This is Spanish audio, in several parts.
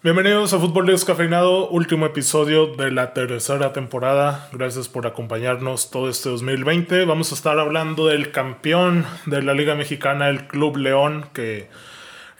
Bienvenidos a Fútbol Descafeinado, último episodio de la tercera temporada. Gracias por acompañarnos todo este 2020. Vamos a estar hablando del campeón de la Liga Mexicana, el Club León, que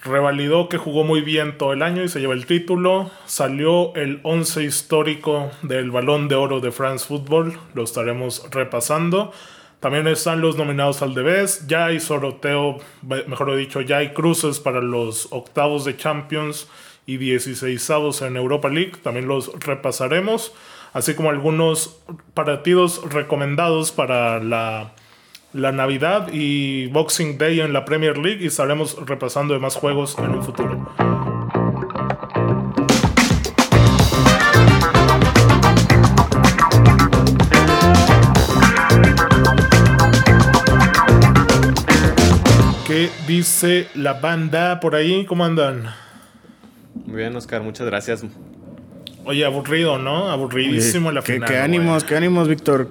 revalidó que jugó muy bien todo el año y se lleva el título. Salió el 11 histórico del Balón de Oro de France Football, lo estaremos repasando. También están los nominados al Debes. Ya hay sorteo, mejor dicho, ya hay cruces para los octavos de Champions y 16 en Europa League. También los repasaremos. Así como algunos partidos recomendados para la, la Navidad y Boxing Day en la Premier League. Y estaremos repasando demás juegos en un futuro. ¿Qué dice la banda por ahí? ¿Cómo andan? Muy bien, Oscar, muchas gracias. Oye, aburrido, ¿no? Aburridísimo la ¿Qué, final. qué ánimos, qué ánimos, Víctor.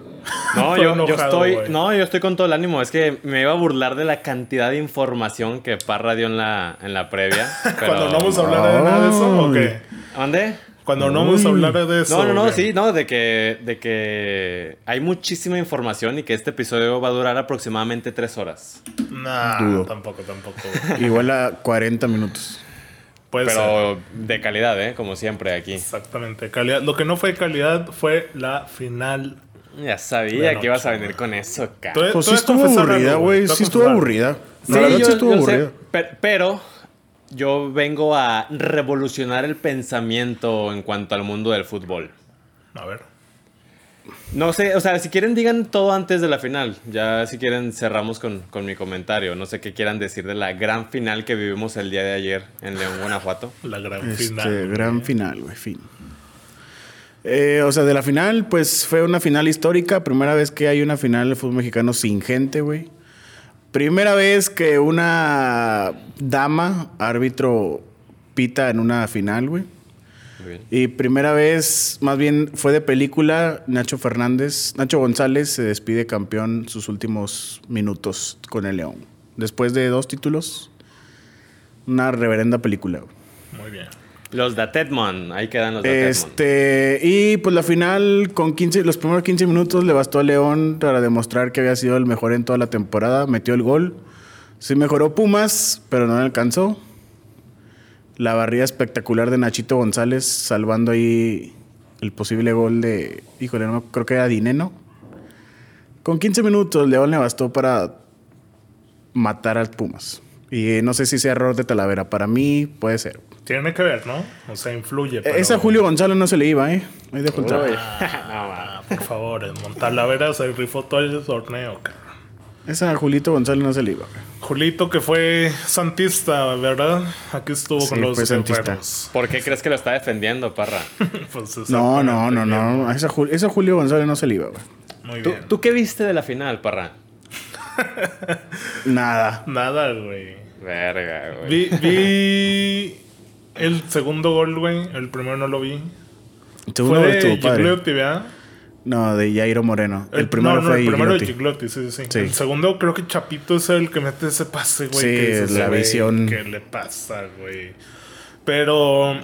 No, Estoy yo, estoy, no, yo estoy con todo el ánimo. Es que me iba a burlar de la cantidad de información que Parra dio en la, en la previa. pero- Cuando no vamos a hablar de nada de eso, ¿o qué? ¿Dónde? Cuando no vamos a hablar de eso. No, no, no, sí, no, de que, de que hay muchísima información y que este episodio va a durar aproximadamente tres horas. Nah, Dudo. tampoco, tampoco. Igual a 40 minutos. Puede ser. Pero de calidad, ¿eh? Como siempre aquí. Exactamente. Calidad. Lo que no fue calidad fue la final. Ya sabía que ibas a venir con eso, cara. Tú- Pues tú sí debes estuvo aburrida, güey. Sí estuvo aburrida. La verdad sí estuvo aburrida. per- pero yo vengo a revolucionar el pensamiento en cuanto al mundo del fútbol. A ver. No sé, o sea, si quieren digan todo antes de la final. Ya si quieren cerramos con, con mi comentario. No sé qué quieran decir de la gran final que vivimos el día de ayer en León, Guanajuato. La gran Este, final. gran final, güey, fin. Eh, o sea, de la final, pues fue una final histórica. Primera vez que hay una final de fútbol mexicano sin gente, güey. Primera vez que una dama, árbitro, pita en una final, güey. Bien. Y primera vez, más bien fue de película, Nacho Fernández, Nacho González se despide campeón sus últimos minutos con el León. Después de dos títulos, una reverenda película. Muy bien. Los de Tedmon, ahí quedan los de Tedmon. Este, y pues la final, con 15, los primeros 15 minutos le bastó a León para demostrar que había sido el mejor en toda la temporada. Metió el gol. Sí mejoró Pumas, pero no le alcanzó. La barrida espectacular de Nachito González, salvando ahí el posible gol de, híjole, no creo que era Dineno. Con 15 minutos, León le bastó para matar al Pumas. Y no sé si sea error de Talavera. Para mí puede ser. Tiene que ver, ¿no? O sea, influye. pero- Esa Julio González no se le iba, ¿eh? Ahí dejo el. Ah, por favor, en Montalavera se rifó todo el torneo, cabrón. Esa Julito González no se le iba. güey. Julito, que fue santista, ¿verdad? Aquí estuvo Sí, con los fue santista. ¿Por qué crees que lo está defendiendo, Parra? Pues, No, no, no, no. A esa, Jul- esa Julio González no se le iba, güey. Muy ¿Tú, bien. ¿Tú qué viste de la final, Parra? Nada. Nada, güey. Verga, güey. Vi, vi el segundo gol, güey. El primero no lo vi. Fue de ¿verdad? No, de Jairo Moreno. El, primero no, no, fue el primero de. Gigliotti, sí, sí, sí. Sí. El segundo creo que Chapito es el que mete ese pase, güey. Sí, que dices, la visión. ¿Qué le pasa, güey? Pero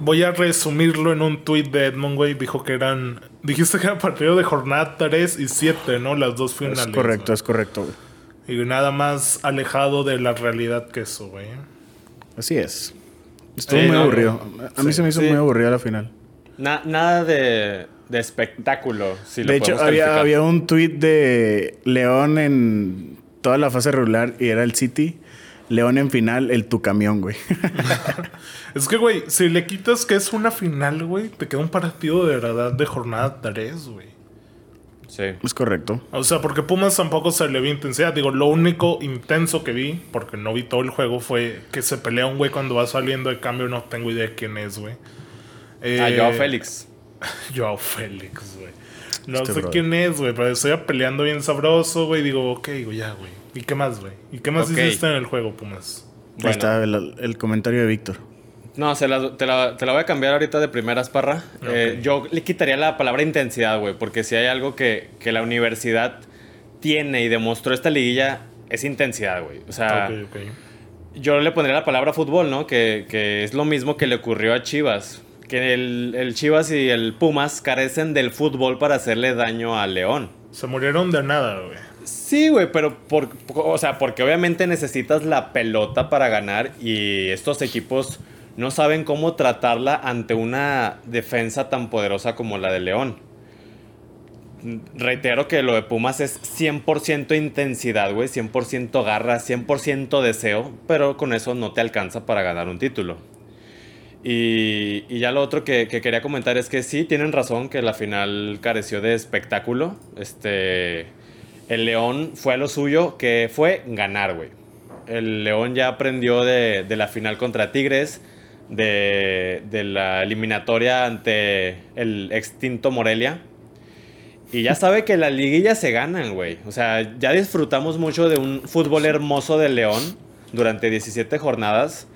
voy a resumirlo en un tweet de Edmond, güey. Dijo que eran... Dijiste que era partido de jornada 3 y 7, ¿no? Las dos finales. Es correcto, es correcto, güey. Y nada más alejado de la realidad que eso, güey. Así es. Estuvo muy aburrido. A mí sí, se me hizo sí. muy aburrida la final. Na- nada de, de espectáculo, si lo de hecho, podemos había, había un tuit de León en toda la fase regular y era el City. León en final, el tu camión, güey. Es que, güey, si le quitas que es una final, güey, te queda un partido de verdad de jornada 3, güey. Sí. es correcto. O sea, porque Pumas tampoco se le vio intensidad. Digo, lo único intenso que vi, porque no vi todo el juego, fue que se pelea un güey cuando va saliendo de cambio. No tengo idea de quién es, güey. Eh, Ah, Joao Félix. Joao Félix, güey. No Este sé brother. quién es, güey, pero estoy peleando bien sabroso, güey. Digo, ok, güey, ya, güey. ¿Y qué más, güey? ¿Y qué más Ok. hiciste en el juego, Pumas? Ahí está el, el comentario de Víctor. No, se la- te, la, te la voy a cambiar ahorita de primeras, Parra. Eh, yo le quitaría la palabra intensidad, güey, porque si hay algo que, que la universidad tiene y demostró esta liguilla, es intensidad, güey. O sea, yo le pondría la palabra fútbol, ¿no? Que, que es lo mismo que le ocurrió a Chivas. Que el, el Chivas y el Pumas carecen del fútbol para hacerle daño a León. Se murieron de nada, güey. Sí, güey, pero por, o sea, porque obviamente necesitas la pelota para ganar y estos equipos no saben cómo tratarla ante una defensa tan poderosa como la de León. Reitero que lo de Pumas es 100% intensidad, güey, 100% garra, 100% deseo, pero con eso no te alcanza para ganar un título. Y, ya lo otro que, que, quería comentar es que sí, tienen razón que la final careció de espectáculo. Este, el León fue a lo suyo, que fue ganar, güey. El León ya aprendió de, de la final contra Tigres, de, de la eliminatoria ante el extinto Morelia. Y ya sabe que la liguilla se ganan, güey. O sea, ya disfrutamos mucho de un fútbol hermoso de León durante 17 jornadas.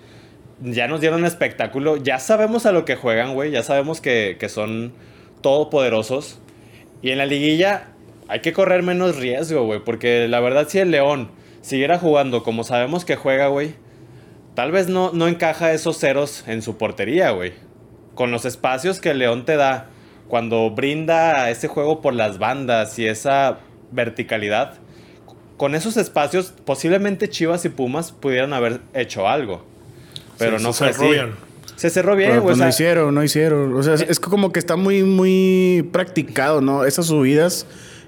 Ya nos dieron espectáculo. Ya sabemos a lo que juegan, güey. Ya sabemos que, que son todopoderosos. Y en la liguilla hay que correr menos riesgo, güey. Porque la verdad, si el León siguiera jugando como sabemos que juega, güey, tal vez no, no encaja esos ceros en su portería, güey. Con los espacios que el León te da cuando brinda ese juego por las bandas y esa verticalidad, con esos espacios posiblemente Chivas y Pumas pudieran haber hecho algo. Pero Sí, no se fue cerró así. bien. Se cerró bien, güey. pues o no hicieron, no hicieron. O sea, es- es como que está muy, muy practicado, ¿no? Esas subidas.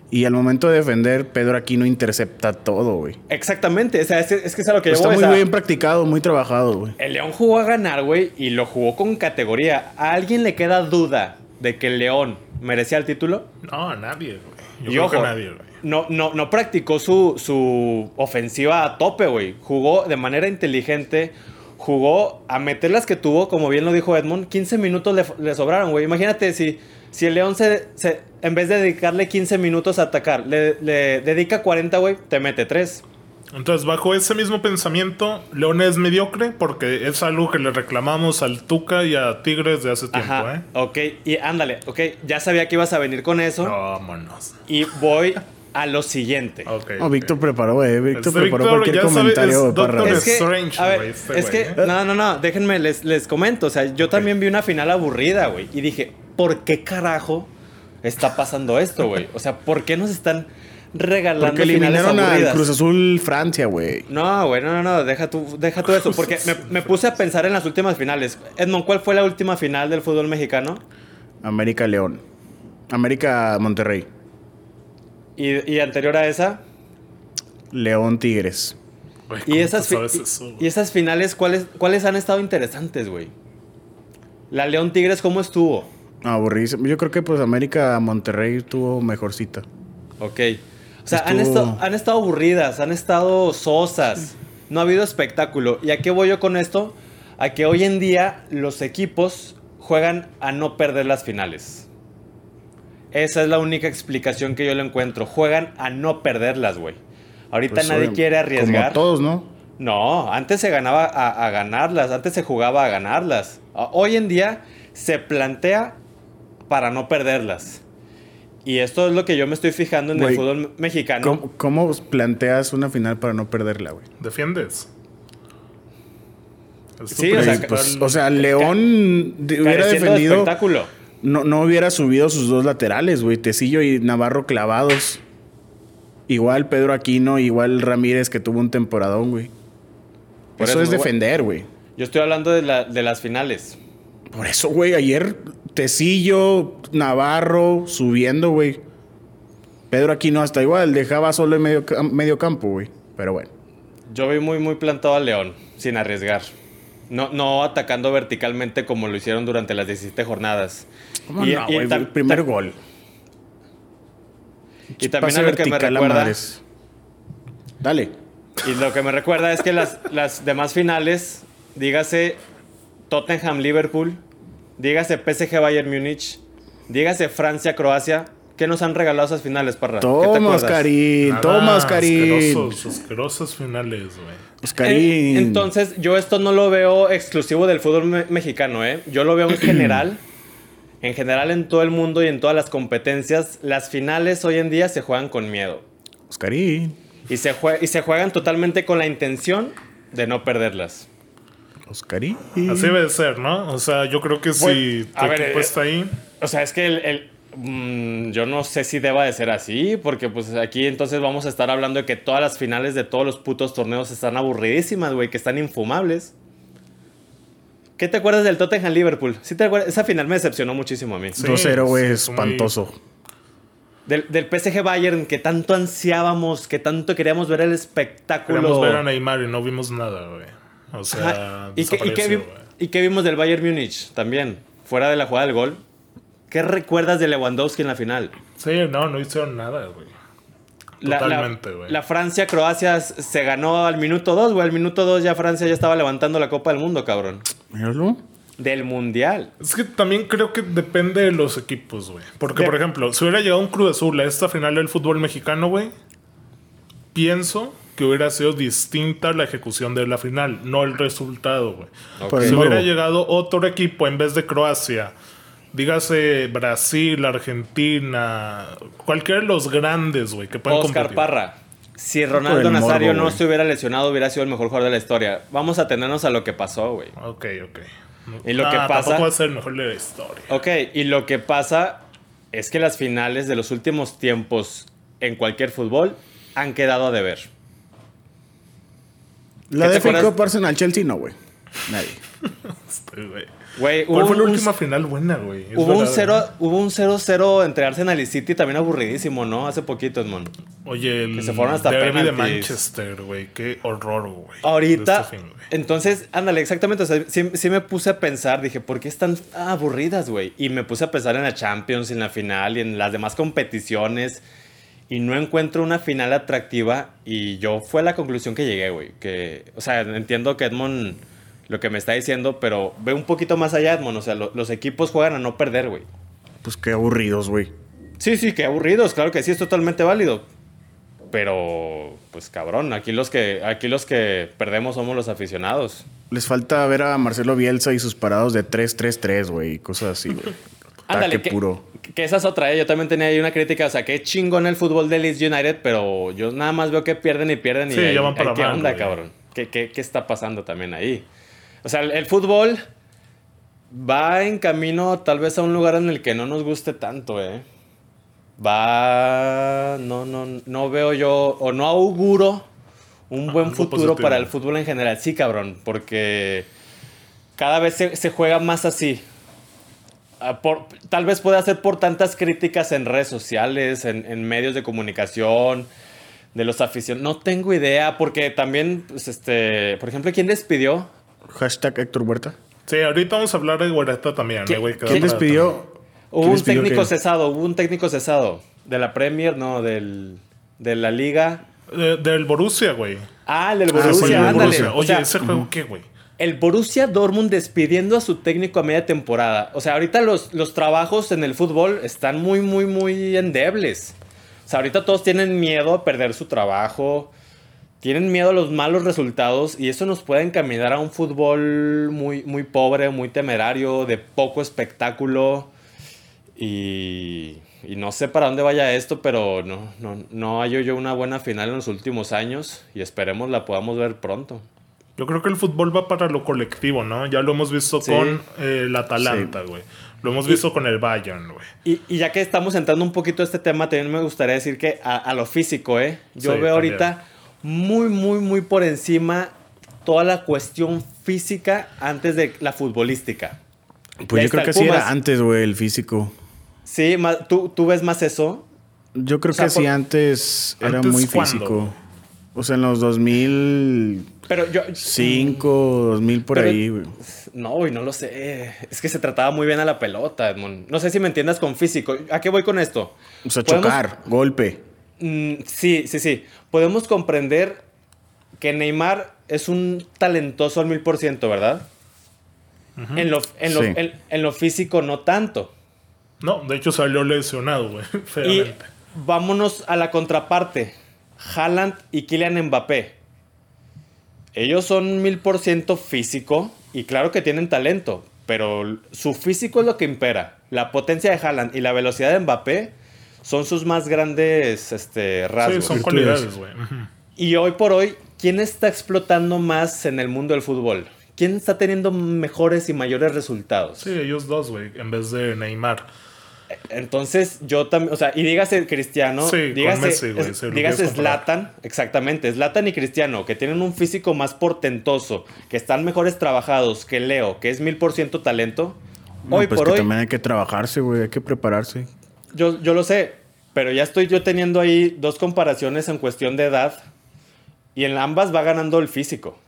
Y al momento de defender, Pedro Aquino intercepta todo, güey. exactamente. O sea, es, es que es a lo que yo Está voy, muy o sea, bien practicado, muy trabajado, güey. El León jugó a ganar, güey, y lo jugó con categoría. ¿A alguien le queda duda de que el León merecía el título? No, a nadie, güey. Yo Y creo que ojo, nadie, güey. no, no, no practicó su, su ofensiva a tope, güey. Jugó de manera inteligente. Jugó a meter las que tuvo, como bien lo dijo Edmond. 15 minutos le, le sobraron, güey. Imagínate si, si el León se, se- en vez de dedicarle 15 minutos a atacar, le, le dedica 40, güey, te mete 3. Entonces, bajo ese mismo pensamiento, León es mediocre porque es algo que le reclamamos al Tuca y a Tigres de hace tiempo, Ajá. ¿eh? Ok, y ándale, ok. Ya sabía que ibas a venir con eso. Vámonos. Y voy a lo siguiente. Ok. Víctor preparó, güey. Víctor Este preparó cualquier comentario, es Parra. Doctor Es que, Strange, a ver, este es que, ¿eh? no, no, no, déjenme, les, les comento. O sea, yo también vi una final aburrida, güey. Y dije, ¿por qué carajo está pasando esto, güey? O sea, ¿por qué nos están regalando Porque finales eliminaron al aburridas? Cruz Azul Francia, güey. No, güey, no, no, no, deja tú, deja tú eso. Porque me, me puse a pensar en las últimas finales. Edmond, ¿cuál fue la última final del fútbol mexicano? América León. América Monterrey. Y, y anterior a esa. León Tigres. Y ¿cómo esas, eso, y finales, ¿cuáles, ¿cuáles han estado interesantes, güey? La León Tigres, ¿cómo estuvo? Aburridísimo. Yo creo que pues América Monterrey tuvo mejorcita. Ok. O sea, han, Estuvo- estado, han estado aburridas, han estado sosas. No ha habido espectáculo. ¿Y a qué voy yo con esto? A que hoy en día los equipos juegan a no perder las finales. Esa es la única explicación que yo le encuentro. Juegan a no perderlas, güey. Ahorita Pues, nadie quiere arriesgar. Como todos, ¿no? No, antes se ganaba a, a ganarlas, antes se jugaba a ganarlas. Hoy en día se plantea para no perderlas. Y esto es lo que yo me estoy fijando en el fútbol mexicano. ¿Cómo, cómo planteas una final para no perderla, güey? ¿Defiendes? Es Sí, o sea, Pues, o sea, León hubiera de defendido. espectáculo. No, no hubiera subido sus dos laterales, güey. Tecillo y Navarro clavados. Igual Pedro Aquino, igual Ramírez que tuvo un temporadón, güey. Por eso, eso es defender, güey. Yo estoy hablando de, la- de las finales. Por eso, güey, ayer Tecillo, Navarro subiendo, güey. Pedro Aquino hasta igual, dejaba solo en medio, medio campo, güey. Pero bueno. Yo vi muy, muy plantado al León, sin arriesgar. No, no atacando verticalmente como lo hicieron durante las 17 jornadas. ¿Cómo Y- no, El primer gol. Y también a lo que me recuerda... Dale. Y lo que me recuerda es que las, las demás finales, dígase Tottenham-Liverpool, dígase PSG-Bayern Múnich, dígase Francia-Croacia, ¿qué nos han regalado esas finales, Parra? ¿Qué te Toma, acuerdas? Oscarín. Nada, Toma, Oscarín. Asquerosos, asquerosos finales, güey. Oscarín. Eh, Entonces, yo esto no lo veo exclusivo del fútbol me- mexicano, ¿eh? Yo lo veo en general. En general, en todo el mundo y en todas las competencias, las finales hoy en día se juegan con miedo. Oscarín. Y se, jue- y se juegan totalmente con la intención de no perderlas. Oscari. Así debe de ser, ¿no? O sea, yo creo que si a tu ver, equipo eh, está ahí. O sea, es que el, el- mm, yo no sé si deba de ser así, porque pues aquí entonces vamos a estar hablando de que todas las finales de todos los putos torneos están aburridísimas, güey, que están infumables. ¿Qué te acuerdas del Tottenham Liverpool? ¿Sí te acuerdas? Esa final me decepcionó muchísimo a mí. Sí, 2-0, güey, espantoso. Del, del PSG Bayern que tanto ansiábamos, que tanto queríamos ver el espectáculo. Queríamos ver a Neymar y no vimos nada, güey. O sea. ¿Y, qué, y y qué vimos del Bayern Múnich también? Fuera de la jugada del gol. ¿Qué recuerdas de Lewandowski en la final? Sí, no, no hicieron nada, güey. Totalmente, güey. La, Francia-Croacia se ganó al minuto 2, güey. Al minuto 2 ya Francia ya estaba levantando la Copa del Mundo, cabrón. Míralo. Del Mundial. Es que también creo que depende de los equipos, güey. Porque, De- por ejemplo, si hubiera llegado un Cruz Azul a esta final del fútbol mexicano, güey, pienso que hubiera sido distinta la ejecución de la final, no el resultado, güey. Si hubiera llegado otro equipo en vez de Croacia, dígase Brasil, Argentina, cualquiera de los grandes, güey, que pueden Oscar competir. Parra. Si Ronaldo Nazario morbo, no se hubiera lesionado, hubiera sido el mejor jugador de la historia. Vamos a tenernos a lo que pasó, güey. Ok, ok. Y lo Ah, que pasa- Tampoco va a ser el mejor de la historia. Ok, y lo que pasa es que las finales de los últimos tiempos en cualquier fútbol han quedado a deber. La ¿Qué de? FA Cup Arsenal Chelsea, no, güey. Nadie. Este, güey. Güey, ¿Cuál hubo fue la un- última final buena, güey? Hubo un verdad, 0 ¿no? hubo un 0-0 entre Arsenal y City también aburridísimo, ¿no? Hace poquito, mon. Oye, el Que se fueron hasta derbi de. Manchester, güey. Qué horror, güey. Ahorita, este entonces, ándale, exactamente. O sea, sí, sí me puse a pensar, dije, ¿por qué están aburridas, güey? Y me puse a pensar en la Champions, en la final y en las demás competiciones. Y no encuentro una final atractiva. Y yo fue la conclusión que llegué, güey. Que, o sea, entiendo que Edmond lo que me está diciendo, pero ve un poquito más allá, Edmond. O sea, lo- los equipos juegan a no perder, güey. Pues qué aburridos, güey. Sí, sí, qué aburridos, claro que sí, es totalmente válido. Pero, pues cabrón, aquí los que, aquí los que perdemos somos los aficionados. Les falta ver a Marcelo Bielsa y sus parados de 3-3-3, güey. y Cosas así, güey. Ándale, que, puro. que esa es otra, ¿eh? yo también tenía ahí una crítica, o sea, qué chingón el fútbol de Leeds United, pero yo nada más veo que pierden y pierden y Sí, ahí- ya van para ¿qué mal, onda, güey. cabrón? ¿Qué, qué, qué está pasando también ahí? O sea, el, el fútbol va en camino tal vez a un lugar en el que no nos guste tanto, ¿eh? Va, no, no, no veo yo, o no auguro un buen algo futuro positivo. para el fútbol en general. Sí, cabrón, porque cada vez se, se juega más así. Ah, por- tal vez pueda ser por tantas críticas en redes sociales, en, en medios de comunicación, de los aficionados. No tengo idea, porque también, pues, este, por ejemplo, ¿quién despidió? Hashtag Héctor Huerta. Sí, ahorita vamos a hablar de Guareta también, ¿Quién- eh, güey. ¿Quién da les para- pidió? Hubo ¿Quién un técnico que- cesado, hubo un técnico cesado. De la Premier, no, del, de la Liga. De- del Borussia, güey. Ah, el del Ah, sí, Borussia, el ándale. Borussia. O Oye, sea, ¿ese juego qué, güey? el Borussia Dortmund despidiendo a su técnico a media temporada. O sea, ahorita los, los trabajos en el fútbol están muy, muy, muy endebles. O sea, ahorita todos tienen miedo a perder su trabajo. Tienen miedo a los malos resultados y eso nos puede encaminar a un fútbol muy, muy pobre, muy temerario, de poco espectáculo. Y, y no sé para dónde vaya esto, pero no, no, no hallo yo una buena final en los últimos años y esperemos la podamos ver pronto. Yo creo que el fútbol va para lo colectivo, ¿no? Ya lo hemos visto Sí. con eh, el Atalanta, güey. Lo hemos visto con el Bayern, güey. Y, y ya que estamos entrando un poquito a este tema, también me gustaría decir que a, a lo físico, ¿eh? Yo Sí, veo ahorita muy, muy, muy por encima toda la cuestión física antes de la futbolística. Pues yo creo que sí era antes, güey, el físico. Sí, ¿tú, tú ves más eso. Yo creo O sea, que sí por- antes era ¿Antes muy cuándo? físico. O sea, en los 2005, Pero yo... 2000 por Pero- ahí, güey. No, güey, no lo sé. Es que se trataba muy bien a la pelota, Edmond. No sé si me entiendas con físico. ¿A qué voy con esto? O sea, Podemos- chocar, golpe. Mm, sí, sí, sí. Podemos comprender que Neymar es un talentoso al mil por ciento, ¿verdad? en, lo, en, lo, Sí. en- en lo físico no tanto. No, de hecho salió lesionado, güey. Y vámonos a la contraparte. Haaland y Kylian Mbappé. Ellos son mil por ciento físico y claro que tienen talento, pero su físico es lo que impera. La potencia de Haaland y la velocidad de Mbappé son sus más grandes este, Sí, rasgos. son virtudes. cualidades, güey. Y hoy por hoy, ¿quién está explotando más en el mundo del fútbol? ¿Quién está teniendo mejores y mayores resultados? Sí, ellos dos, güey, en vez de Neymar. Entonces, yo también, o sea, y dígase Cristiano, Sí, dígase, Messi, es- dígase. Zlatan, exactamente, Zlatan y Cristiano, que tienen un físico más portentoso, que están mejores trabajados que Leo, que es mil por ciento talento. No, hoy pues por que hoy, también hay que trabajarse, güey. Hay que prepararse. Yo, yo lo sé, pero ya estoy yo teniendo ahí dos comparaciones en cuestión de edad, y en ambas va ganando el físico.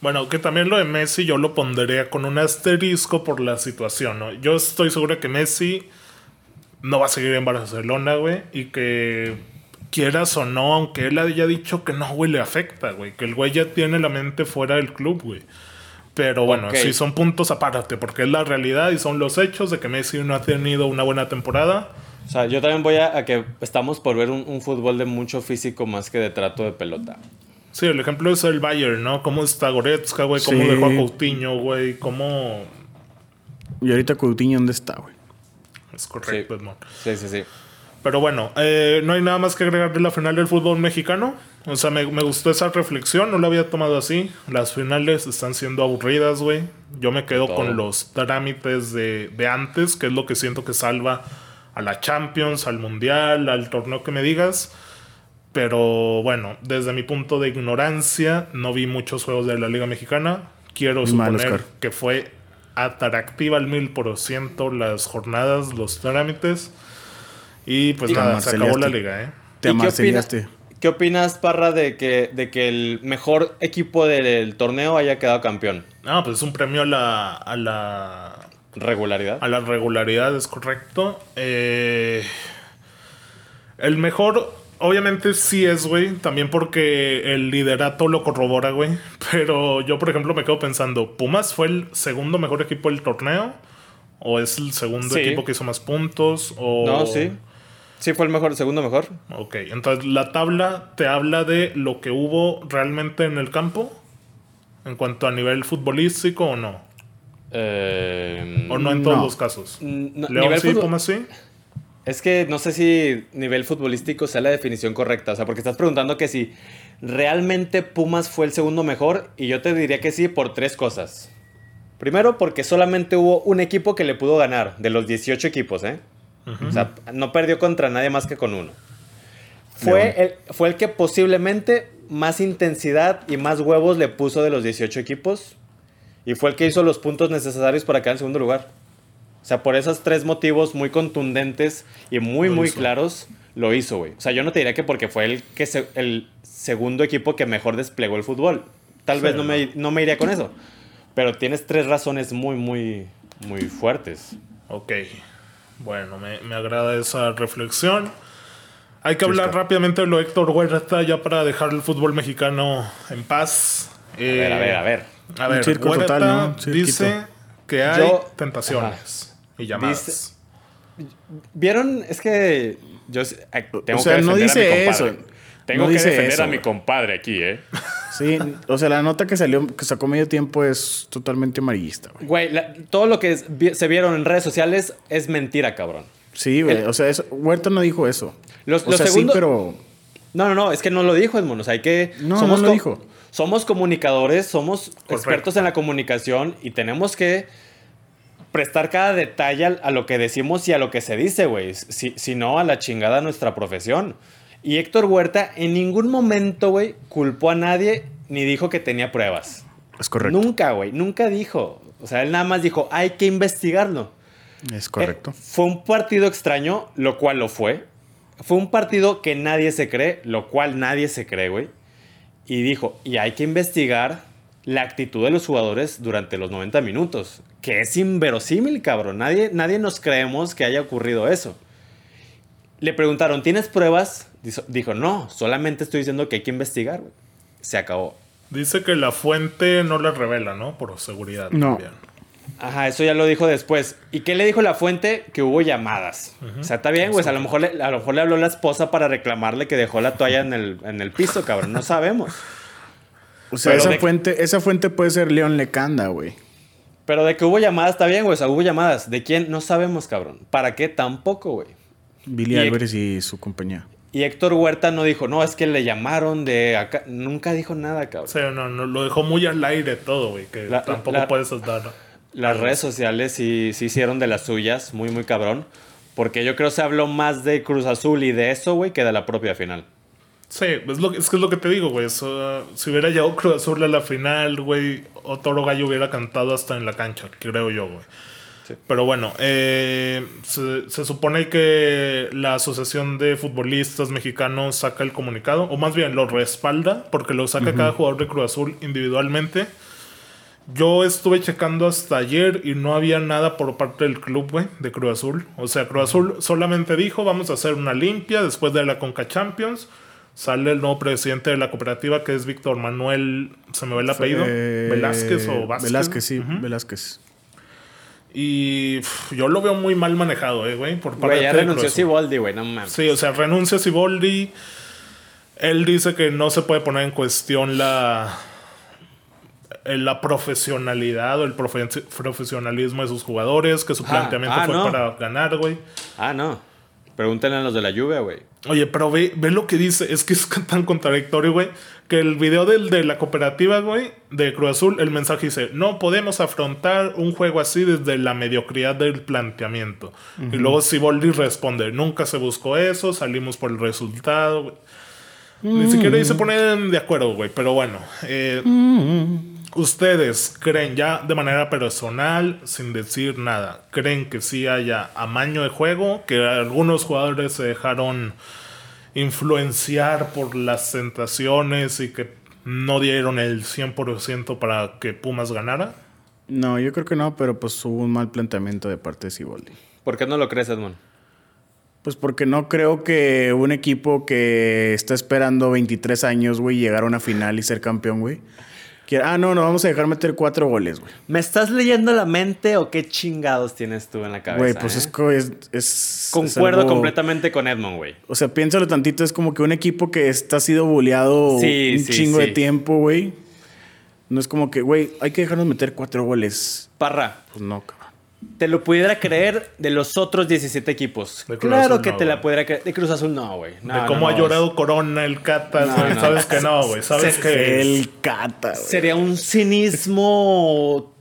Bueno, que también lo de Messi yo lo pondría con un asterisco por la situación, ¿no? Yo estoy seguro que Messi no va a seguir en Barcelona, güey, y que quieras o no, aunque él haya dicho que no, güey, le afecta, güey, que el güey ya tiene la mente fuera del club, güey. Pero bueno, Ok. sí son puntos aparte, porque es la realidad y son los hechos de que Messi no ha tenido una buena temporada. O sea, yo también voy a, a que estamos por ver un, un fútbol de mucho físico más que de trato de pelota. Sí, el ejemplo es el Bayern, ¿no? Cómo está Goretzka, güey, cómo Sí. dejó a Coutinho, güey, cómo... Y ahorita Coutinho, ¿dónde está, güey? Es correcto, Sí. Edmond. Sí, sí, sí. Pero bueno, eh, no hay nada más que agregar de la final del fútbol mexicano. O sea, me, me gustó esa reflexión, no la había tomado así. Las finales están siendo aburridas, güey. Yo me quedo Todo. con los trámites de, de antes, que es lo que siento que salva a la Champions, al Mundial, al torneo que me digas. Pero bueno, desde mi punto de ignorancia, no vi muchos juegos de la Liga Mexicana. Quiero Muy suponer Oscar. que fue atractiva al mil por ciento las jornadas, los trámites. Y pues Y nada, se acabó la liga, ¿eh? Te ¿Y qué opinas, qué opinas, Parra, de que, de que el mejor equipo del torneo haya quedado campeón? Ah, pues es un premio a la, a la, Regularidad. a la regularidad, es correcto. Eh, el mejor, obviamente sí es, güey. También porque el liderato lo corrobora, güey. Pero yo, por ejemplo, me quedo pensando, ¿Pumas fue el segundo mejor equipo del torneo? ¿O es el segundo Sí. equipo que hizo más puntos? O... No, sí. Sí fue el mejor, el segundo mejor. Ok, entonces la tabla te habla de lo que hubo realmente en el campo. En cuanto a nivel futbolístico o no. Eh, O no en todos No. los casos. No, León nivel sí, Pumas sí. Es que no sé si nivel futbolístico sea la definición correcta. O sea, porque estás preguntando que si realmente Pumas fue el segundo mejor. Y yo te diría que sí por tres cosas. Primero, porque solamente hubo un equipo que le pudo ganar de los 18 equipos, ¿eh? O sea, no perdió contra nadie más que con uno. Fue el, fue el que posiblemente más intensidad y más huevos le puso de los 18 equipos. Y fue el que hizo los puntos necesarios para quedar en segundo lugar. O sea, por esos tres motivos muy contundentes y muy, Lo muy hizo. claros, lo hizo, güey. O sea, yo no te diría que porque fue el, que se- el segundo equipo que mejor desplegó el fútbol. Tal Sí, vez no no. me, no me iría con eso. Pero tienes tres razones muy, muy, muy fuertes. Ok. Bueno, me, me agrada esa reflexión. Hay que hablar rápidamente de lo Héctor Huerta ya para dejar el fútbol mexicano en paz. A ver, a ver, a ver. A ver, Un circo Huerta total, ¿no? Dice que hay Yo- tentaciones y llamadas. Dice- ¿Vieron? Es que yo tengo O sea, que no defender a mi dice eso. Tengo No que dice defender eso, a mi compadre aquí, ¿eh? Sí, o sea, la nota que salió, que sacó medio tiempo es totalmente amarillista, güey. Güey, todo lo que es- vi- se vieron en redes sociales es mentira, cabrón. Sí, güey. El- O sea, eso- Huerta no dijo eso. Los- o los sea, segundos- sí, pero No, no, no, es que no lo dijo Edmond. O sea, hay que. No, somos no lo dijo. Somos comunicadores, somos Correcto. expertos en la comunicación y tenemos que prestar cada detalle al- a lo que decimos y a lo que se dice, güey. Si, si no, a la chingada nuestra profesión. Y Héctor Huerta en ningún momento, güey, culpó a nadie ni dijo que tenía pruebas. es correcto. Nunca, güey, nunca dijo. O sea, él nada más dijo, hay que investigarlo. Es correcto. Eh, fue un partido extraño, lo cual lo fue. Fue un partido que nadie se cree, lo cual nadie se cree, güey. Y dijo, y hay que investigar la actitud de los jugadores durante los 90 minutos. Que es inverosímil, cabrón. Nadie, nadie nos creemos que haya ocurrido eso. Le preguntaron, ¿tienes pruebas? Dijo, no, solamente estoy diciendo que hay que investigar, güey. Se acabó. Dice que la fuente no la revela, ¿no? Por seguridad. No. también. Ajá, eso ya lo dijo después. ¿Y qué le dijo la fuente? Que hubo llamadas. O sea, está bien, güey. A lo mejor le, a lo mejor le habló la esposa para reclamarle que dejó la toalla en el, en el piso, cabrón. No sabemos. O sea, pero esa de- fuente, esa fuente puede ser León Lecanda, güey. Pero de que hubo llamadas, está bien, güey. O sea, hubo llamadas. ¿De quién? No sabemos, cabrón. ¿Para qué? Tampoco, güey. Billy Y- Álvarez y su compañía. Y Héctor Huerta no dijo, no, es que le llamaron de acá. Nunca dijo nada, cabrón. O sea, no, no, lo dejó muy al aire todo, güey, que La- tampoco la- puedes dar. Las redes sociales sí, sí hicieron de las suyas, muy, muy cabrón. Porque yo creo que se habló más de Cruz Azul y de eso, güey, que de la propia final. Sí, es, lo, es que es lo que te digo, güey. si hubiera llegado Cruz Azul a la final, güey, o Toro Gallo hubiera cantado hasta en la cancha, creo yo, güey. Sí. Pero bueno, eh, se, se supone que la Asociación de Futbolistas Mexicanos saca el comunicado, o más bien lo respalda, porque lo saca cada jugador de Cruz Azul individualmente. Yo estuve checando hasta ayer y no había nada por parte del club, güey, de Cruz Azul. O sea, Cruz Azul solamente dijo, vamos a hacer una limpia después de la Conca Champions. Sale el nuevo presidente de la cooperativa, que es Víctor Manuel, se me ve el apellido, Eh, Velázquez o Vázquez. Velázquez, sí. Velázquez. Y yo lo veo muy mal manejado, eh, güey, por parte Güey, ya de renunció. Siboldi, güey, no mames. Sí, o sea, renuncia Siboldi. Él dice que no se puede poner en cuestión la la profesionalidad o el profe- profesionalismo de sus jugadores, que su Ah, planteamiento ah, fue no. para ganar, güey. Ah, no. Pregúntenle a los de la lluvia, güey. Oye, pero ve, ve lo que dice, es que es tan contradictorio, güey, que el video del, de la cooperativa, güey, de Cruz Azul, el mensaje dice, no podemos afrontar un juego así desde la mediocridad del planteamiento. Y luego Siboldi responde, nunca se buscó eso, salimos por el resultado. güey". Ni siquiera ahí se ponen de acuerdo, güey, pero bueno. eh, Ustedes creen ya de manera personal, sin decir nada, creen que sí haya amaño de juego, que algunos jugadores se dejaron influenciar por las tentaciones y que no dieron el 100% para que Pumas ganara? No, yo creo que no, pero pues hubo un mal planteamiento de parte de Siboldi. ¿Por qué no lo crees, Edmond? Pues porque no creo que un equipo que está esperando 23 años, güey, llegar a una final y ser campeón, güey. Ah, no, no, vamos a dejar meter cuatro goles, güey. ¿Me estás leyendo la mente o qué chingados tienes tú en la cabeza? Güey, pues eh? es, es, es- es Concuerdo algo- completamente con Edmond, güey. O sea, piénsalo tantito, es como que un equipo que está sido buleado Sí, un sí, chingo sí. de tiempo, güey. No es como que, güey, hay que dejarnos meter cuatro goles. Parra, Pues no, cabrón. Te lo pudiera creer de los otros 17 equipos. Claro Azul que no, te la pudiera creer. De Cruz Azul no, güey. No, de cómo no. ha llorado Corona, el Cata, No, güey. no. Sabes que no, güey. Sabes Se- que... El cata, güey. Sería un cinismo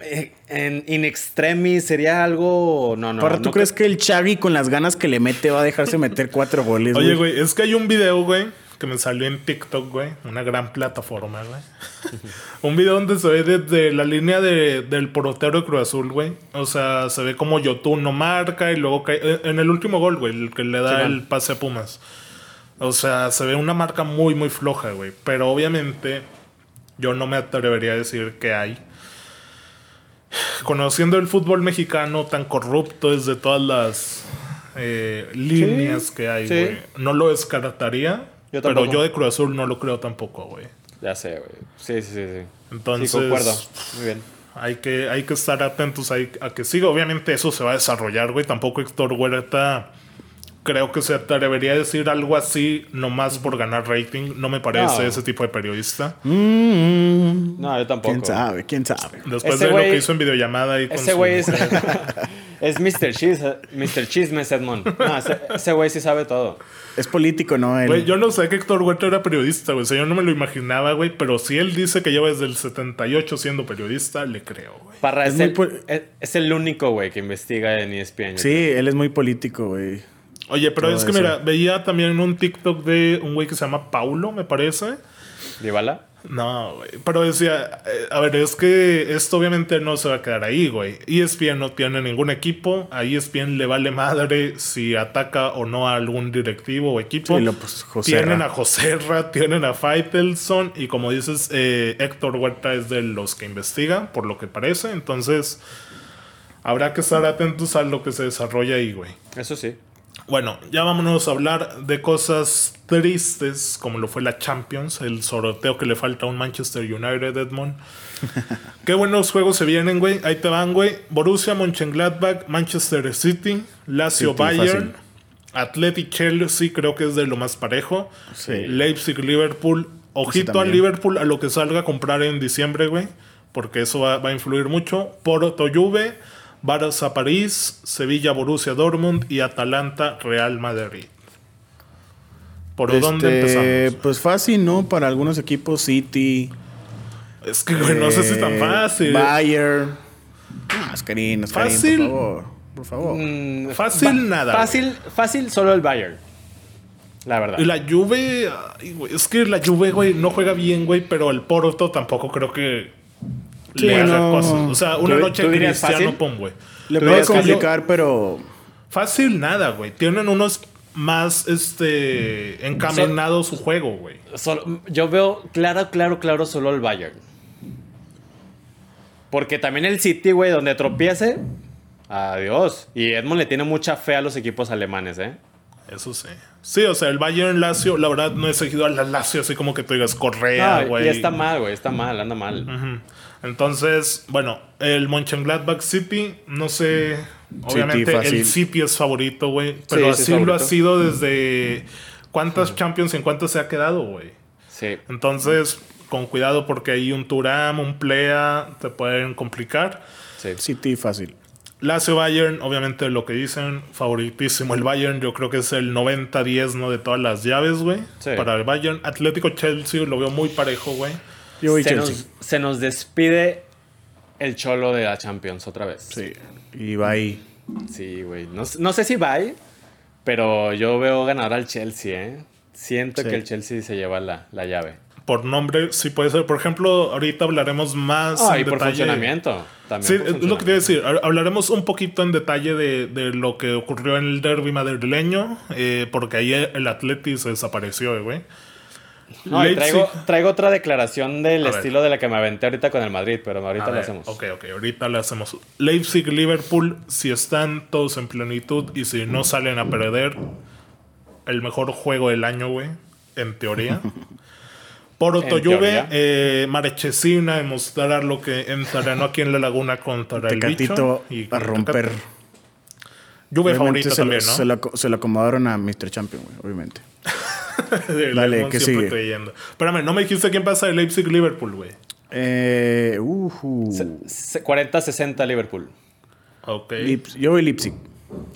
eh, en in extremis, sería algo... No, no. Parra, ¿tú no crees que el Chagui con las ganas que le mete va a dejarse meter cuatro goles, Oye, güey, es que hay un video, güey, que me salió en TikTok, güey. Una gran plataforma, güey. un video donde se ve desde la línea de- del porotero de Cruz Azul, güey. O sea, se ve como Yotun no marca y luego cae. eh, En el último gol, güey, el que le da Sí, el pase a Pumas. O sea, se ve una marca muy, muy floja, güey. Pero obviamente, yo no me atrevería a decir que hay. Conociendo el fútbol mexicano tan corrupto desde todas las eh, líneas que hay, sí. güey, no lo descartaría. Yo pero yo de Cruz Azul no lo creo tampoco, güey. Ya sé, güey. Sí, sí, sí. sí. Entonces, sí, concuerdo. Muy bien. hay que, hay que estar atentos ahí a que siga. Obviamente eso se va a desarrollar, güey. Tampoco Héctor Huerta creo que se atrevería a decir algo así nomás por ganar rating. No me parece No. ese tipo de periodista. Mm, No, yo tampoco. ¿Quién sabe? ¿Quién sabe? Después Ese de lo que hizo en videollamada y Ese su güey es, es Mr. Cheese, Mr. Chismes, Edmond. No, ese- ese güey sí sabe todo. Es político, ¿no? Él- Güey, yo no sé que Héctor Huerta era periodista, güey. O sea, yo no me lo imaginaba, güey. Pero si él dice que lleva desde el 78 siendo periodista, le creo, güey. Parra Es es, el, pol- es, es el único, güey, que investiga en ESPN. Sí, él es muy político, güey. Oye, pero es que eso. mira, veía también un TikTok de un güey que se llama Paulo, me parece. creo. ¿Dybala? No, güey. Pero decía, eh, a ver, es que esto obviamente no se va a quedar ahí, güey. ESPN no tiene ningún equipo. A ESPN le vale madre si ataca o no a algún directivo o equipo. Sí, lo, pues, Joserra. Tienen a Joserra, tienen a Faitelson y como dices, eh, Héctor Huerta es de los que investiga, por lo que parece. Entonces, habrá que estar atentos a lo que se desarrolla ahí, güey. Eso sí. Bueno, ya vámonos a hablar de cosas tristes, como lo fue la Champions, el sorteo que le falta a un Manchester United, Edmond. Qué buenos juegos se vienen, güey. Ahí te van, güey. Borussia Mönchengladbach, Manchester City, Lazio City, Bayern, fácil. Athletic Chelsea, creo que es de lo más parejo. Sí. Leipzig Liverpool. Ojito a también. Liverpool a lo que salga a comprar en diciembre, güey. Porque eso va, va a influir mucho. Porto Juve, Barça París, Sevilla Borussia Dortmund y Atalanta Real Madrid. ¿Por dónde Este, empezamos? Pues fácil, ¿no? Para algunos equipos, City. Es que, güey, no sé si es tan eh, fácil. Bayern. Oscarín, Oscarín, Fácil. por favor. Por favor. Mm, Fácil va- nada, Fácil, fácil solo el Bayern. La verdad. Y la Juve, ay, güey, es que la Juve, güey, no juega bien, güey, pero el Porto tampoco creo que Sí, le haga no. cosas. O sea, una ¿Tú- noche tú dirías Cristiano, fácil? pum, güey. Le yo- complicar, pero. Fácil nada, güey. Tienen unos más, este, encaminado su juego, güey. Yo veo claro, claro, claro solo el Bayern. Porque también el City, güey, donde tropiece, adiós. Y Edmond le tiene mucha fe a los equipos alemanes, ¿eh? Eso sí. Sí, o sea, el Bayern Lazio, la verdad no he seguido al Lazio así como que tú digas Correa, No, güey. y está mal, güey, está mal, anda mal. Ujú. Entonces, bueno, el Mönchengladbach City, no sé, obviamente el City es favorito, güey, pero sí, así lo ha sido desde cuántas Champions y en cuántas se ha quedado, güey. Sí. Entonces, con cuidado porque hay un Turam, un Plea, te pueden complicar. Sí. City fácil. Lazio Bayern, obviamente lo que dicen, favoritísimo el Bayern, yo creo que es el 90-10, ¿no? De todas las llaves, güey. Sí. Para el Bayern. Atlético Chelsea lo veo muy parejo, güey. Yo voy se, Chelsea. nos, se nos despide el cholo de la Champions otra vez. Sí. Y va ahí. Sí, güey. No, no sé si va, pero yo veo ganar al Chelsea, ¿eh? Siento Sí. que el Chelsea se lleva la, la llave. Por nombre, sí puede ser. Por ejemplo, ahorita hablaremos más Ah, en y por detalle. funcionamiento. También Sí, por es lo que funcionamiento. decir. Ha- Hablaremos un poquito en detalle de, de lo que ocurrió en el derby madrileño, eh, porque ahí el Atleti se desapareció, eh, güey. No, y traigo, traigo otra declaración del A ver. estilo de la que me aventé ahorita con el Madrid, pero ahorita lo hacemos. Ok, ok, ahorita lo hacemos. Leipzig, Liverpool, si están todos en plenitud y si no salen a perder, el mejor juego del año, güey, en teoría. Porto Juve, eh, Marchesina demostrar lo que entrenó aquí en la Laguna contra el bicho. y a romper. Juve favorita se, también, lo, ¿no? se, lo, aco- se lo acomodaron a Mr. Champion, güey, obviamente. Dale, Lemon ¿qué siempre sigue? creyendo. Espérame, no me dijiste quién pasa de Leipzig-Liverpool, güey. Eh. Se- se- 40-60 Liverpool. Ok. Lips- yo voy Leipzig.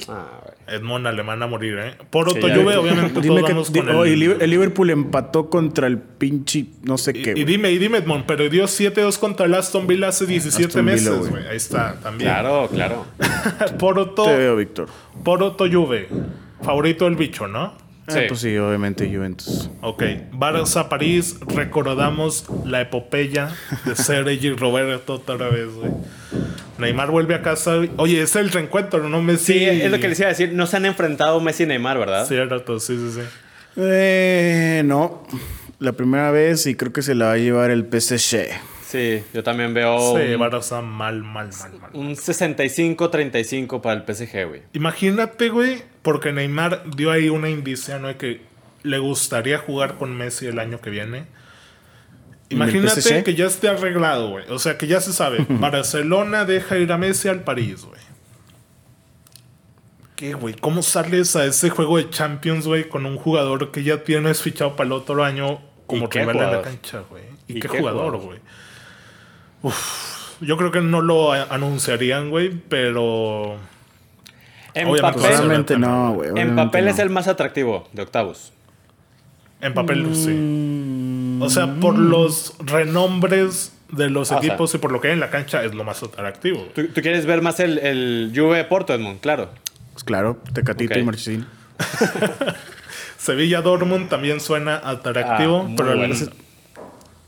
Ah. Edmond alemán a morir, ¿eh? Porto Sí, ya Juve, vi. obviamente Dime todos que, con oh, y el... El Liverpool empató contra el pinche no sé Y, qué. y güey. dime, y dime, Edmond, pero dio 7-2 contra el Aston Villa hace 17 Aston Villa, meses, güey. Ahí está, también. Claro, claro. Porto, Te veo, Víctor. Porto Juve. Favorito del bicho, ¿no? Ah, Sí. pues sí, obviamente Juventus. Ok. Barça París, recordamos la epopeya de Sergi y Roberto otra vez, güey. Neymar vuelve a casa. Oye, es el reencuentro, ¿no? Messi. Sí, es lo que les iba a decir. No se han enfrentado Messi y Neymar, ¿verdad? Cierto, sí, sí, sí. Eh, no. La primera vez y creo que se la va a llevar el PSG. Sí, yo también veo Sí, un, Barça mal, mal, mal, mal. un 65-35 para el PSG, güey. Imagínate, güey, porque Neymar dio ahí una indicia, ¿no? De que le gustaría jugar con Messi el año que viene. ¿En el Imagínate que ya esté arreglado, güey. O sea, que ya se sabe. Barcelona deja ir a Messi al París, güey. ¿Qué, güey? ¿Cómo sales a ese juego de Champions, güey, con un jugador que ya tienes fichado para el otro año como ¿Y qué rival en la cancha, güey? ¿Y, ¿Y qué, qué jugador? güey? Uf, yo creo que no lo anunciarían, güey, pero... En Obviamente, papel, Obviamente no, güey. en papel no. es el más atractivo de octavos. En papel, Mm. sí. O sea, por los renombres de los Ah, o sea. equipos y por lo que hay en la cancha es lo más atractivo. ¿Tú, tú quieres ver más el, el Juve Porto, Edmond? Claro. Pues claro, Tecatito Ok. y Marchesín. Sevilla Dortmund también suena atractivo, Ah, pero el-.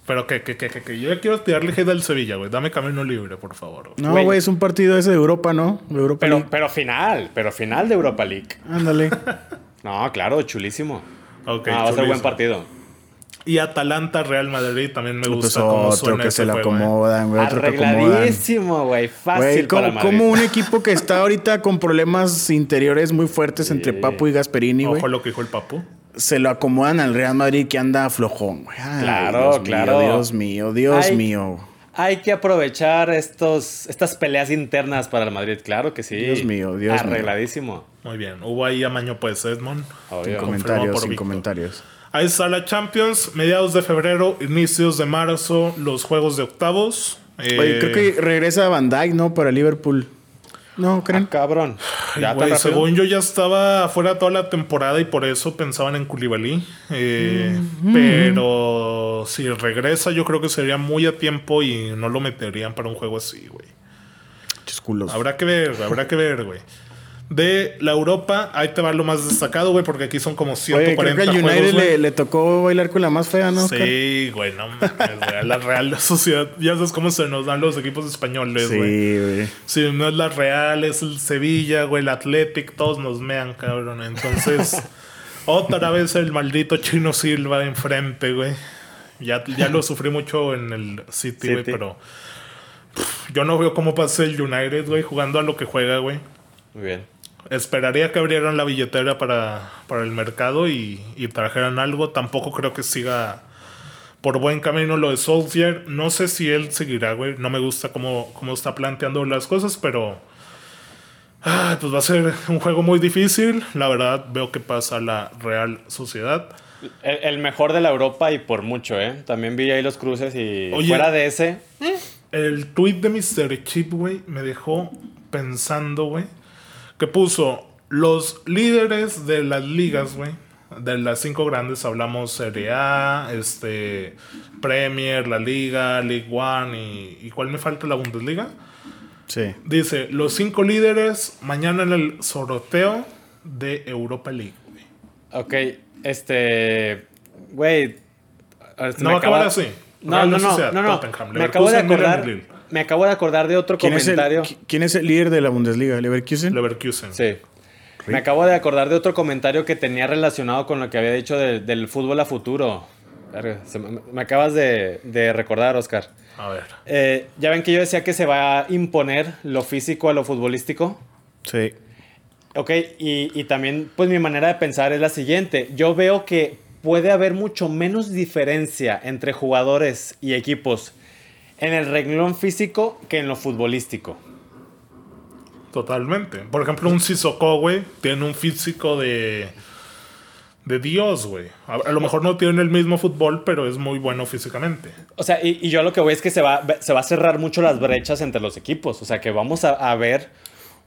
Pero que, que, que, que, que yo ya quiero tirarle hate al Sevilla, güey. Dame camino libre, por favor. No, Güey. es un partido ese de Europa, ¿no? De Europa Pero, League. pero final, pero final de Europa League. Ándale. No, claro, chulísimo. Ok, Ah, va a ser buen partido. Y Atalanta Real Madrid también me Pues gusta cómo otro suena que se eh. acomodan, güey. Otro que acomodan. Güey. Fácil Güey, para como, Madrid. como un equipo que está ahorita con problemas interiores muy fuertes entre Papu y Gasperini, güey. Ojo lo que dijo el Papu. Se lo acomodan al Real Madrid que anda flojón, güey. Ay, Claro, Dios claro. Mío, Dios mío, Dios mío. Hay que aprovechar estos, estas peleas internas para el Madrid, claro que sí. Dios mío, Dios mío. Arregladísimo. Muy bien. Hubo ahí amaño, pues, Edmond. Sin comentarios, sin comentarios. Ahí está la Champions, mediados de febrero, inicios de marzo, los juegos de octavos. Eh, Oye, creo que regresa Van Dijk, ¿no? Para Liverpool. ¿No, creen? Ah, cabrón. Ay, según yo ya estaba fuera toda la temporada y por eso pensaban en Koulibaly. Eh, Pero si regresa yo creo que sería muy a tiempo y no lo meterían para un juego así, güey. Habrá que ver, habrá que ver, güey. De la Europa, ahí te va lo más destacado, güey, porque aquí son como Oye, creo 140 que al juegos, United le, le tocó bailar con la más fea, ¿no? Oscar? Sí, güey, no mames, güey. a La Real Sociedad, ya sabes cómo se nos dan los equipos españoles, güey. Sí, güey. Si no es la Real, es el Sevilla, güey, el Athletic, todos nos mean, cabrón. Entonces, otra vez el maldito Chino Silva enfrente, güey. Ya, ya lo sufrí mucho en el City, güey, pero pff, yo no veo cómo pasa el United, güey, jugando a lo que juega, güey. Muy bien. Esperaría que abrieran la billetera para, para el mercado y, y trajeran algo. Tampoco creo que siga por buen camino lo de Solskjaer. No sé si él seguirá, güey. No me gusta cómo, cómo está planteando las cosas, pero... ah, pues va a ser un juego muy difícil. La verdad, veo que pasa la Real Sociedad. El, el mejor de la Europa y por mucho, ¿eh? También vi ahí los cruces y Oye. fuera de ese. El tweet de Mr. Chip, güey, me dejó pensando, güey. Que puso los líderes de las ligas, güey. De las cinco grandes hablamos Serie A, este, Premier, la Liga, League One y, y ¿cuál me falta? La Bundesliga. Sí. Dice, los cinco líderes mañana en el sorteo de Europa League. Ok, este. Güey. No me va a acabar acaba- así. No, Real no, no, no, no. Tottenham, Me acabo de acordar. Me acabo de acordar de otro ¿Quién es, el, comentario. qui- ¿Quién es el líder de la Bundesliga? ¿Leverkusen? Leverkusen. Sí. Me acabo de acordar de otro comentario que tenía relacionado con lo que había dicho de- del fútbol a futuro. Me acabas de, de recordar, Oscar. A ver. Eh, ya ven que yo decía que se va a imponer lo físico a lo futbolístico. Sí. Ok, y, y también, pues mi manera de pensar es la siguiente. Yo veo que puede haber mucho menos diferencia entre jugadores y equipos en el renglón físico que en lo futbolístico. Totalmente. Por ejemplo, un Sissoko, güey, tiene un físico de. de Dios, güey. A, a lo mejor no tiene el mismo fútbol, pero es muy bueno físicamente. O sea, y, y yo lo que voy es que se va, se va a cerrar mucho las brechas entre los equipos. O sea, que vamos a, a ver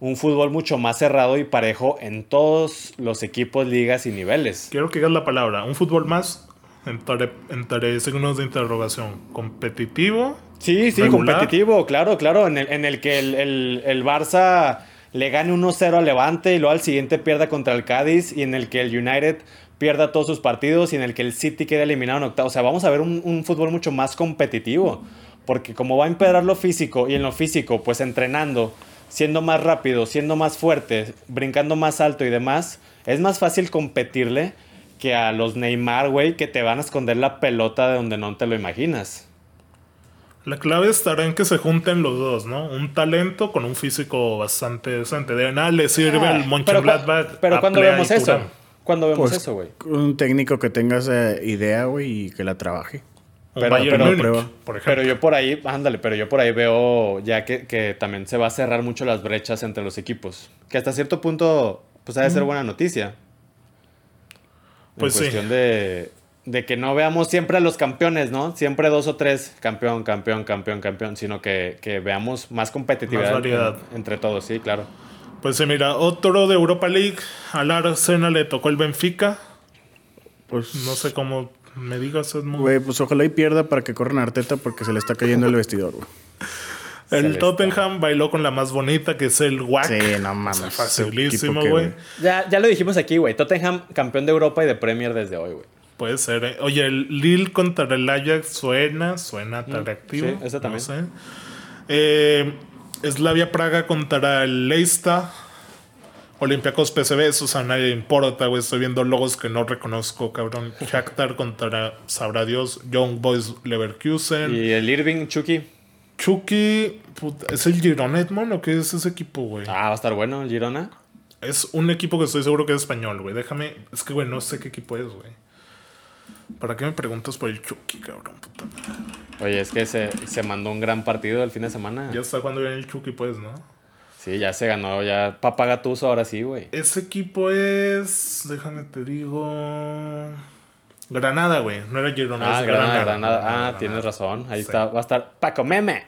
un fútbol mucho más cerrado y parejo en todos los equipos, ligas y niveles. Quiero que digas la palabra. Un fútbol más, entre, entre signos de interrogación, competitivo. Sí, sí, Regular. competitivo, claro, claro. En el, en el que el, el- el Barça le gane 1-0 al Levante y luego al siguiente pierda contra el Cádiz y en el que el United pierda todos sus partidos y en el que el City quede eliminado en octavo. O sea, vamos a ver un, un fútbol mucho más competitivo. Porque como va a empeorar lo físico y en lo físico, pues entrenando, siendo más rápido, siendo más fuerte, brincando más alto y demás, es más fácil competirle que a los Neymar, güey, que te van a esconder la pelota de donde no te lo imaginas. La clave estará en que se junten los dos, ¿no? Un talento con un físico bastante decente. De nada le sirve Ah, al pero, Mönchengladbach. cu- pero a cuando vemos y eso, cuando vemos Pues, eso, güey. Un técnico que tenga esa idea, güey, y que la trabaje. Pero- pero- Múnich, prueba. por ejemplo. Pero yo por ahí, ándale, pero yo por ahí veo ya que, que también se va a cerrar mucho las brechas entre los equipos. Que hasta cierto punto, pues ha de ser buena noticia. Pues en sí. cuestión de, de que no veamos siempre a los campeones, ¿no? Siempre dos o tres, campeón, campeón, campeón, campeón, sino que, que veamos más competitividad Más variedad. en- entre todos, sí, claro. Pues sí, mira, otro de Europa League. Al Arsenal le tocó el Benfica. Pues, No sé cómo me digas, Edmund. Güey, pues ojalá y pierda para que corran a Arteta porque se le está cayendo el vestidor, güey. El Tottenham bailó con la más bonita, que es el WAC. Sí, no mames. Facilísimo, güey. Ya, ya lo dijimos aquí, güey. Tottenham, campeón de Europa y de Premier desde hoy, güey. Puede ser. ¿eh? Oye, el Lille contra el Ajax suena, suena atractivo. sí, ese también. No sé. Eh, Slavia Praga contra el Leicester. Olympiacos PSV, eso o sea, nadie importa, güey. Estoy viendo logos que no reconozco, cabrón. Shakhtar contra, sabrá Dios, Young Boys Leverkusen. Y el Irving, Chucky. Chucky, puta, ¿es el Girona Edmond o qué es ese equipo, güey? Ah, va a estar bueno el Girona. Es un equipo que estoy seguro que es español, güey. Déjame. Es que, güey, no sé qué equipo es, güey. ¿Para qué me preguntas por el Chucky, cabrón? Puta madre. Oye, es que se, se mandó un gran partido el fin de semana. Ya está cuando viene el Chucky, pues, ¿no? Sí, ya se ganó, ya Papá Gatuso ahora sí, güey. Ese equipo es. Déjame te digo. Granada, güey. No era Girona. Ah, es Granada, Granada. Granada, Ah, Granada. tienes razón. Ahí Sí. está, va a estar Paco Meme.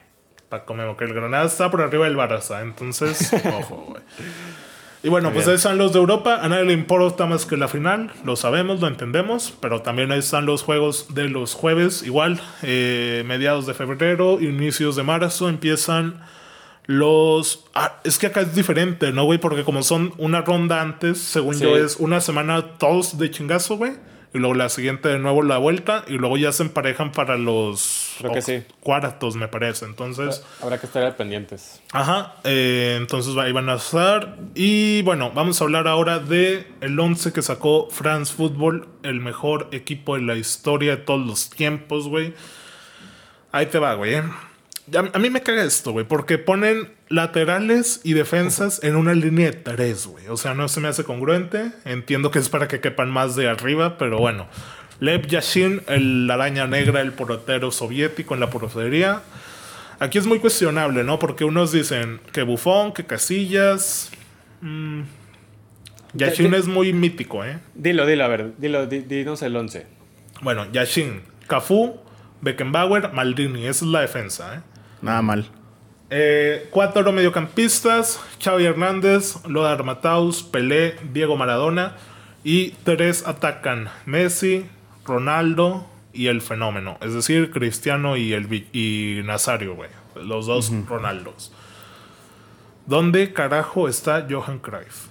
Paco Memo, que el Granada está por arriba del Barça. Entonces, ojo, güey. Y bueno, Muy pues bien. ahí están los de Europa. A nadie le importa más que la final. Lo sabemos, lo entendemos. Pero también ahí están los juegos de los jueves. Igual, eh, mediados de febrero, inicios de marzo, empiezan los... Ah, es que acá es diferente, ¿no, güey? Porque como son una ronda antes, según Sí. yo, es una semana todos de chingazo, güey. Y luego la siguiente de nuevo la vuelta. Y luego ya se emparejan para los Creo que sí. cuartos, me parece. Entonces... Habrá que estar pendientes. Ajá, eh, entonces ahí van a estar. Y bueno, vamos a hablar ahora de el 11 que sacó France Football, el mejor equipo de la historia de todos los tiempos, güey. Ahí te va, güey. A mí me caga esto, güey, porque ponen laterales y defensas en una línea de tres, güey. O sea, no se me hace congruente. Entiendo que es para que quepan más de arriba, pero bueno. Lev Yashin, el araña negra, el portero soviético en la portería. Aquí es muy cuestionable, ¿no? Porque unos dicen que Bufón, que Casillas. mm, Yashin Ya- ya- es muy mítico, ¿eh? Dilo, dilo, a ver, dilo, di- dinos el 11. Bueno, Yashin, Cafú, Beckenbauer, Maldini. Esa es la defensa, ¿eh? Nada mal. Eh, cuatro mediocampistas: Xavi Hernández, Lothar Matthaus, Pelé, Diego Maradona. Y tres atacan: Messi, Ronaldo y el fenómeno. Es decir, Cristiano y, el, y Nazario, güey. Los dos Ronaldos. ¿Dónde carajo está Johan Cruyff?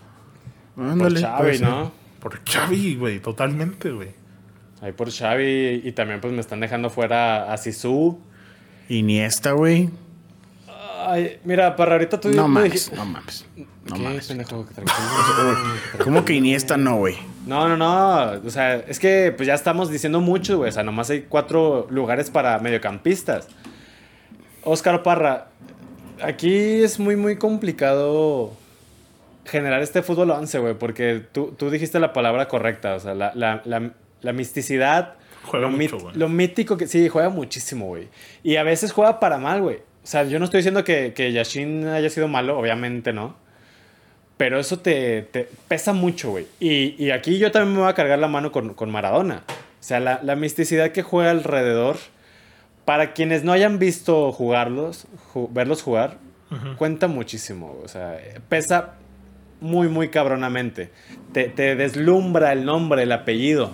Por. Xavi. ¿no? Por Xavi, güey, totalmente, güey. Ahí por Xavi y también pues me están dejando fuera a Sisu. Iniesta, güey. Ay, mira, para ahorita tú No me mames, no mames. No ¿Qué, mames. pendejo? ¿Cómo que Iniesta no, güey? No, no, no. O sea, es que pues ya estamos diciendo mucho, güey. O sea, nomás hay cuatro lugares para mediocampistas. Óscar Parra, aquí es muy, muy complicado generar este fútbol 11, güey, porque tú, tú dijiste la palabra correcta. O sea, la, la, la, la misticidad. Juega lo, mucho, lo mítico que sí, juega muchísimo, güey. Y a veces juega para mal, güey. O sea, yo no estoy diciendo que, que Yashin haya sido malo, obviamente no. Pero eso te, te pesa mucho, güey. Y, y aquí yo también me voy a cargar la mano con, con Maradona. O sea, la, la misticidad que juega alrededor. Para quienes no hayan visto jugarlos, ju- verlos jugar, cuenta muchísimo. O sea, pesa muy, muy cabronamente. Te, te deslumbra el nombre, el apellido,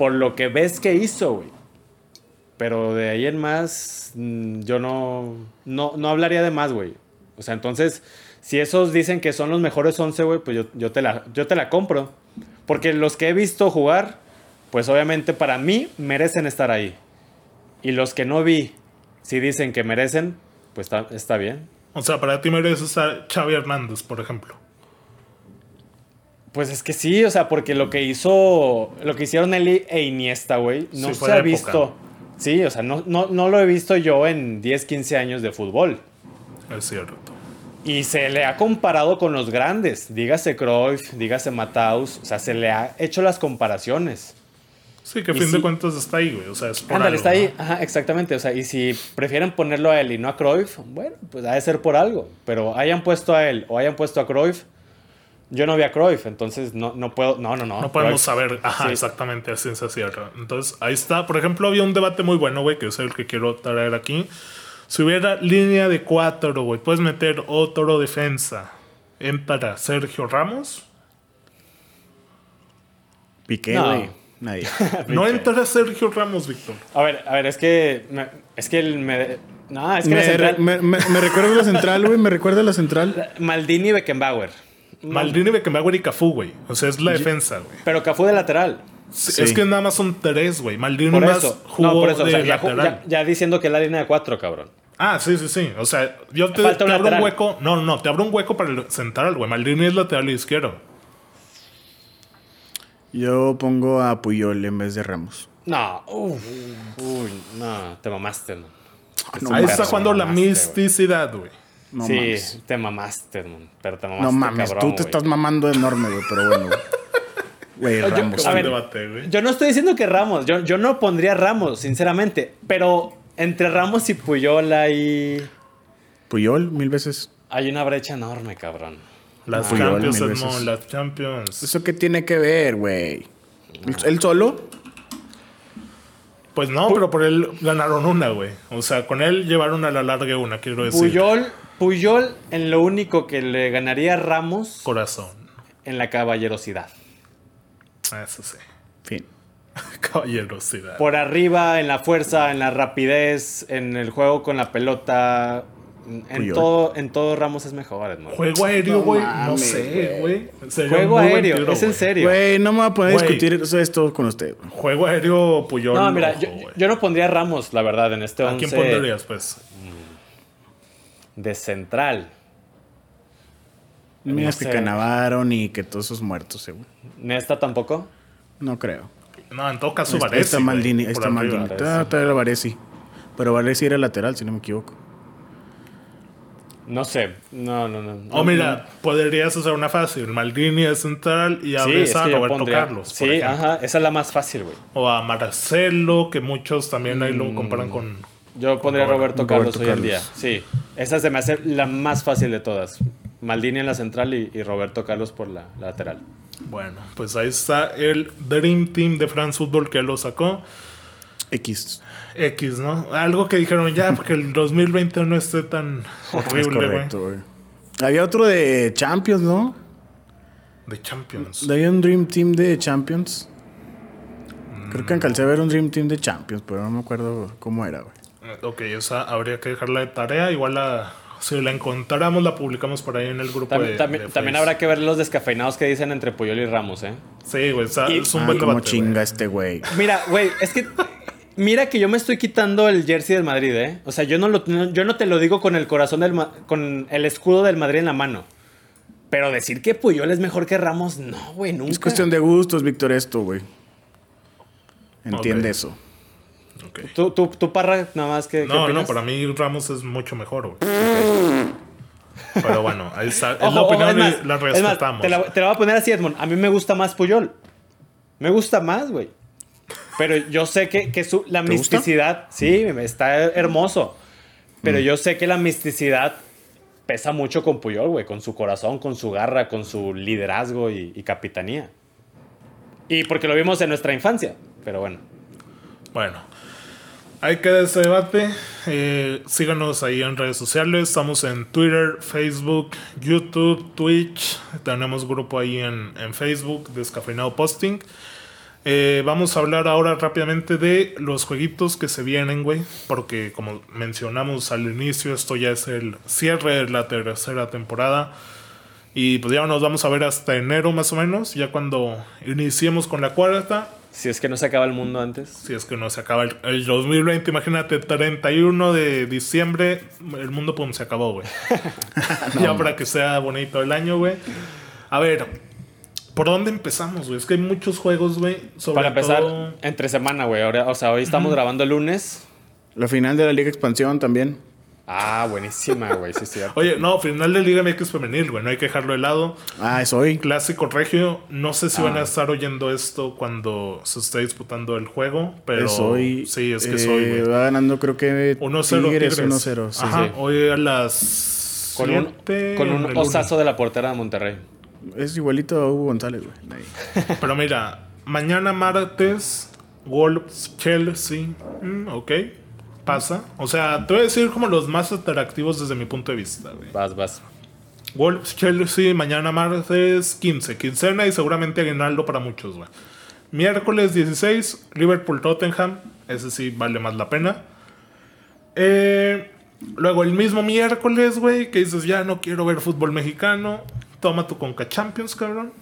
por lo que ves que hizo, güey. Pero de ahí en más, mm, yo no, no, no hablaría de más, güey. O sea, entonces, si esos dicen que son los mejores 11, güey, pues yo, yo, te la, yo te la compro. Porque los que he visto jugar, pues obviamente para mí merecen estar ahí. Y los que no vi, si dicen que merecen, pues está, está bien. O sea, para ti merece estar Xavi Hernández, por ejemplo. Pues es que sí, o sea, porque lo que hizo, lo que hicieron él e Iniesta, güey, no Sí, se ha visto. época. Sí, o sea, no, no, no lo he visto yo en 10, 15 años de fútbol. Es cierto. Y se le ha comparado con los grandes. Dígase Cruyff, dígase Mataus. O sea, se le ha hecho las comparaciones. Sí, que a fin de cuentas está ahí, güey. O sea, es por Ándale, algo, está ahí. ¿no? Ajá, exactamente. O sea, y si prefieren ponerlo a él y no a Cruyff, bueno, pues ha de ser por algo. Pero hayan puesto a él o hayan puesto a Cruyff, yo no vi a Cruyff, entonces no, no puedo. No, no, no. No podemos Cruyff- saber, ajá, Sí. exactamente a ciencia cierta. Entonces, ahí está. Por ejemplo, había un debate muy bueno, güey, que es el que quiero traer aquí. Si hubiera línea de cuatro, güey, puedes meter otro defensa. ¿Entra Sergio Ramos? Piqué, No. güey. Nadie. No entra Sergio Ramos, Víctor. A ver, a ver, es que. me- es que el. Me, no, es que la me, central- me, me- me recuerda la central, güey. Me recuerda la central. Maldini y Beckenbauer. Maldini, Beckenbauer y Cafú, güey. O sea, es la defensa, güey. Pero Cafú de lateral. Sí. Es que nada más son tres, güey. Maldini Por más eso. jugó No, por eso. o de sea, ya, lateral. ya- ya diciendo que es la línea de cuatro, cabrón. Ah, sí, sí, sí. O sea, yo te, Falta un te abro un hueco. No, no, no, te abro un hueco para el central, güey. Maldini es lateral izquierdo. Yo pongo a Puyol en vez de Ramos. No, uf, uy, no, te mamaste, man. No Ahí está jugando la mamaste, güey. misticidad, güey. No sí, mames. te mamaste, man. Pero te mamaste, No mames, cabrón, tú te estás mamando enorme, güey, pero bueno. güey. Güey, Yo- Ramos. a Un ver, debate, güey. Yo no estoy diciendo que Ramos, yo, yo no pondría Ramos, sinceramente. Pero entre Ramos y Puyol hay, Puyol, mil veces. hay una brecha enorme, cabrón. Las Puyol, Champions, Edmond, veces. las Champions. ¿Eso qué tiene que ver, güey? ¿Él solo? Pues no, pero por él ganaron una, güey. O sea, con él llevaron a la larga una, quiero decir. Puyol, Puyol en lo único que le ganaría a Ramos Corazón. en la caballerosidad. Eso sí. Fin. Caballerosidad. Por arriba, en la fuerza, en la rapidez, en el juego con la pelota. En Puyol. todo, en todo Ramos es mejor, Edmond. Juego aéreo, güey. No, sé, güey. Juego aéreo, tiro, es en serio. Güey, no me voy a poner a Güey. discutir eso- esto con usted. Juego aéreo, Puyol. No, mira, ojo, yo, no pondría a Ramos, la verdad, en este ¿A 11 quién pondrías, pues? de central. Ni No que. Canavaro ni que todos esos muertos, seguro. Nesta tampoco. No creo. No, en todo caso, está- ahí Varese. está Maldini, está. Maldini. Varese. Ah. Pero Varesi era lateral, si no me equivoco. No sé. No, no, no. O mira, podrías hacer una fácil. Maldini es central y Sí, es a que yo Roberto pondría. Carlos. Sí, ajá. Esa es la más fácil, güey. O a Marcelo, que muchos también ahí Mm. lo comparan con. Yo pondría a Roberto- Roberto, Carlos Roberto hoy en día. Sí. Esa se me hace la más fácil de todas. Maldini en la central y, y Roberto Carlos por la, la lateral. Bueno, pues ahí está el Dream Team de France Football que lo sacó. X. X, ¿no? Algo que dijeron ya, porque el 2020 no esté tan horrible, güey. Había otro de Champions, ¿no? De Champions. Había un Dream Team de Champions. Creo que alcancé a ver un Dream Team de Champions, pero no me acuerdo cómo era, güey. Ok, esa habría que dejarla de tarea. Igual la, si la encontráramos, la publicamos por ahí en el grupo También, de. también, de también habrá que ver los descafeinados que dicen entre Puyol y Ramos, ¿eh? Sí, güey, es un Ah, buen debate. chinga este güey. Mira, güey, es que. Mira que yo me estoy quitando el jersey del Madrid, ¿eh? O sea, yo no, lo, no- yo no te lo digo con el corazón del. Con el escudo del Madrid en la mano. Pero decir que Puyol es mejor que Ramos, no, güey, nunca. Es cuestión de gustos, Víctor, esto, güey. Entiende eso. Ok. ¿Tú, tú, tú, Parra, nada más que. No, no, para mí Ramos es mucho mejor, güey. Pero bueno, ahí está. Es la opinión y la respetamos. te, la, te la voy a poner así, Edmond. A mí me gusta más Puyol. Me gusta más, güey. Pero yo sé que, que su, la ¿Te gusta? misticidad. Sí, está hermoso. Pero Mm. yo sé que la misticidad pesa mucho con Puyol, güey. Con su corazón, con su garra, con su liderazgo y, y capitanía. Y porque lo vimos en nuestra infancia. Pero bueno. Bueno, ahí queda ese debate. Eh, síganos ahí en redes sociales. Estamos en Twitter, Facebook, YouTube, Twitch. Tenemos grupo ahí en, en Facebook, Descafeinado Posting. Eh, vamos a hablar ahora rápidamente de los jueguitos que se vienen, güey. Porque como mencionamos al inicio, esto ya es el cierre de la tercera temporada. Y pues ya nos vamos a ver hasta enero más o menos. Ya cuando iniciemos con la cuarta. Si es que no se acaba el mundo antes. Si es que no se acaba el, el 2020, imagínate, 31 de diciembre, el mundo pum, se acabó, güey. ya para que sea bonito el año, güey. A ver, ¿por dónde empezamos, güey? Es que hay muchos juegos, güey. Para empezar, todo- entre semana, güey. O sea, hoy estamos grabando el lunes. La final de la Liga Expansión también. Ah, buenísima, güey. Sí, sí. Oye, no, final de Liga MX femenil, güey. No hay que dejarlo de lado. Ah, es hoy. Clásico Regio. No sé si van Ah. a estar oyendo esto cuando se esté disputando el juego, pero es hoy. sí, es que Eh, es hoy, güey. Va ganando, creo que 1-0 Tigres, Tigres. 1-0. sí. Ajá, sí. hoy a las Con un, con un osazo de la portera de Monterrey. Es igualito a Hugo González, güey. Pero mira, mañana martes, Wolves, Chelsea, mm, ok, pasa. O sea, te voy a decir como los más atractivos desde mi punto de vista. güey. Vas, vas. Wolves, Chelsea, mañana martes 15, quincena y seguramente aguinaldo para muchos, güey. Miércoles 16, Liverpool, Tottenham, ese sí vale más la pena. Eh, luego el mismo miércoles, güey, que dices, ya no quiero ver fútbol mexicano, toma tu Conca Champions, cabrón.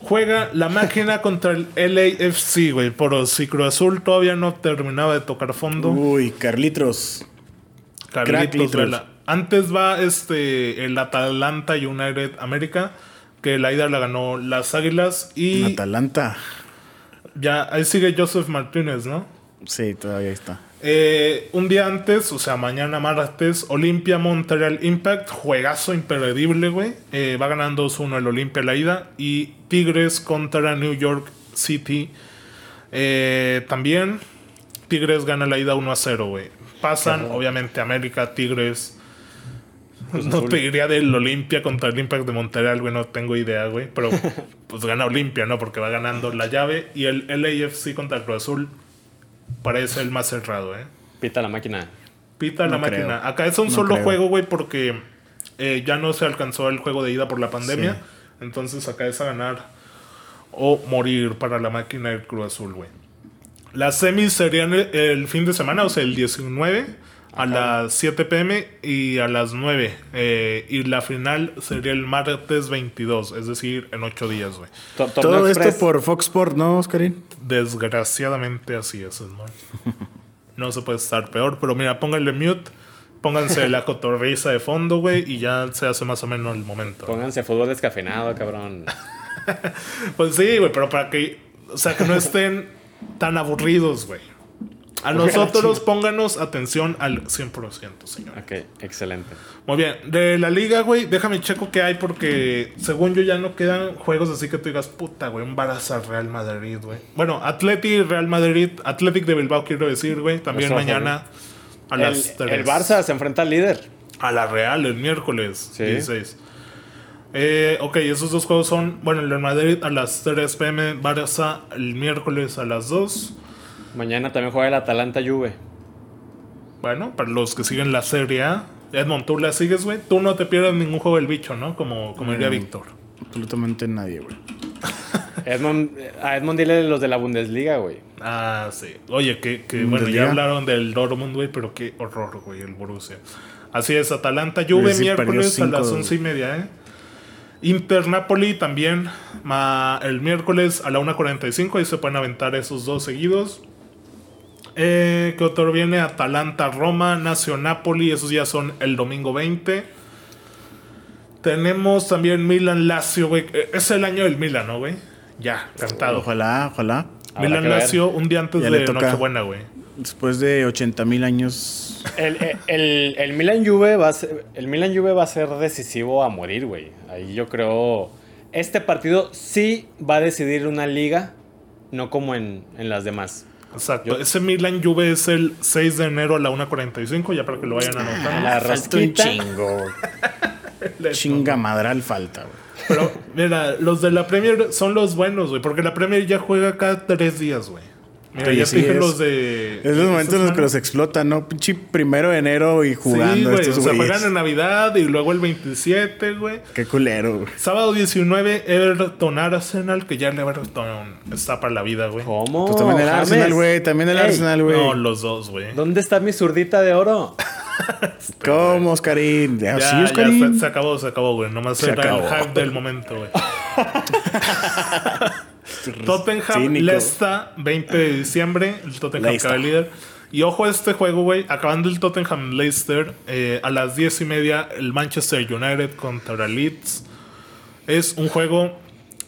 Juega la máquina contra el LAFC, güey, por si Cruz Azul todavía no terminaba de tocar fondo. Uy, Carlitos. Carlitos. Vela. Antes va este el Atalanta United América, que la ida la ganó las Águilas y Atalanta. ya ahí sigue Joseph Martínez, ¿no? Sí, todavía está. Eh, un día antes, o sea, mañana martes, Olimpia Montreal Impact, juegazo imperdible, güey. Eh, va ganando 2-1 el Olimpia la ida. Y Tigres contra New York City. Eh, también Tigres gana la ida 1-0, güey. Pasan, obviamente, América, Tigres. No te diría del Olimpia contra el Impact de Montreal, güey, no tengo idea, güey. Pero pues gana Olimpia, ¿no? Porque va ganando la llave. Y el LAFC contra el Cruz Azul parece el más cerrado, ¿eh? Pita la máquina. Pita la No máquina. creo. Acá es un No solo creo. juego, güey, porque eh, ya no se alcanzó el juego de ida por la pandemia. Sí. Entonces acá es a ganar o morir para la máquina del Cruz Azul, güey. Las semis serían el, el fin de semana, o sea, el 19 a las 7 pm y a las 9. eh, y la final sería el martes 22, es decir, en 8 días, güey. Todo Express. esto por Fox Sport, ¿no, Oscarín? Desgraciadamente así es, hermano. No se puede estar peor, pero mira, pónganle mute, pónganse la cotorriza de fondo, güey, y ya se hace más o menos el momento. Pónganse fútbol descafeinado, cabrón. Pues sí, güey, pero para que, o sea, que no estén tan aburridos, güey. A nosotros pónganos atención al 100%, señor. Ok, excelente. Muy bien, de la liga, güey, déjame checo qué hay porque según yo ya no quedan juegos así que tú digas, puta, güey, un Barça Real Madrid, güey. Bueno, Atleti Real Madrid, Athletic de Bilbao quiero decir, güey, también mañana a El, las tres. el Barça se enfrenta al líder. A la Real el miércoles Sí. 16. Eh, ok, esos dos juegos son, bueno, el de Madrid a las 3 pm, Barça el miércoles a las 2. Mañana también juega el Atalanta Juve. Bueno, para los que siguen la serie A, Edmond, tú la sigues, güey. Tú no te pierdas ningún juego del bicho, ¿no? Como, como diría Mm. Víctor. Absolutamente nadie, güey. Edmond, a Edmond dile los de la Bundesliga, güey. Ah, sí. Oye, que, que bueno, ya hablaron del Dortmund, güey, pero qué horror, güey, el Borussia. Así es, Atalanta, Juve, Sí, miércoles a las once y media, ¿eh? Inter Napoli también, ma- el miércoles a la 1.45, ahí se pueden aventar esos dos seguidos. Eh, ¿Qué otro viene? Atalanta, Roma, Nacio Napoli, esos ya son el domingo 20. Tenemos también Milan, Lazio, güey. Eh, Es el año del Milan, ¿no, güey? Ya, cantado. Ojalá, ojalá. Habrá Milan. Lazio un día antes Ya de. Nochebuena, güey. Después de 80 mil años. El, el, el- el Milan Juve va a ser, el Milan Juve va a ser decisivo a morir, güey. Ahí yo creo. Este partido sí va a decidir una liga, no como en, en las demás. Exacto. Yo- Ese Milan Juve es el 6 de enero a la 1.45, ya para que lo vayan anotando. La Falta un rasquita. chingo. Chinga madral falta, güey. Pero, mira, los de la Premier son los buenos, güey, porque la Premier ya juega cada tres días, güey. Mira, Oye, ya sí, te dije es- los de. Es los momentos en los que los explotan, ¿no? Pinche primero de enero y jugando Sí, güey. O estos sea, güeyes. juegan en Navidad y luego el 27, güey. Qué culero, güey. Sábado 19, Everton Arsenal, que ya el Everton está para la vida, güey. ¿Cómo? Pues también el James? Arsenal, güey. También el Ey, Arsenal, güey. No, los dos, güey. ¿Dónde está mi zurdita de oro? ¿Cómo, Oscarín? Ya, sí, ya Oscarín. se, se acabó, se acabó, güey. Nomás Se era acabó. el hype del momento, güey. Tottenham, Cínico. Leicester, 20 de diciembre. El Tottenham Leicester. líder. Y ojo a este juego, güey. Acabando el Tottenham Leicester, eh, a las 10 y media, el Manchester United contra Leeds. Es un juego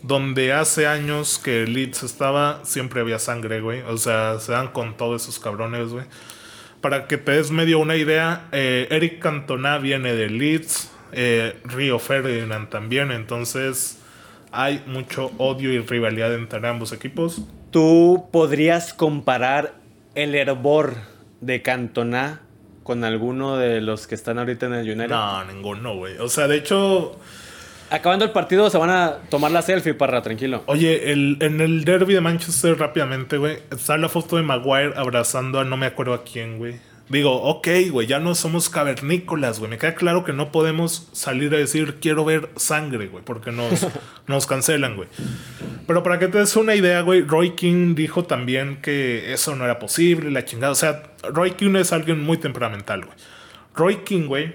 donde hace años que Leeds estaba, siempre había sangre, güey. O sea, se dan con todos esos cabrones, güey. Para que te des medio una idea, eh, Eric Cantona viene de Leeds, eh, Rio Ferdinand también, entonces hay mucho odio y rivalidad entre ambos equipos. ¿Tú podrías comparar el hervor de Cantona con alguno de los que están ahorita en el United? No, ninguno, güey. O sea, de hecho, Acabando el partido se van a tomar la selfie, parra, tranquilo. oye, el, en el derby de Manchester rápidamente, güey, está la foto de Maguire abrazando a no me acuerdo a quién, güey. Digo, ok, güey, ya no somos cavernícolas, güey. Me queda claro que no podemos salir a decir quiero ver sangre, güey, porque nos, nos cancelan, güey. Pero para que te des una idea, güey, Roy King dijo también que eso no era posible, la chingada. O sea, Roy King es alguien muy temperamental, güey. Roy King, güey,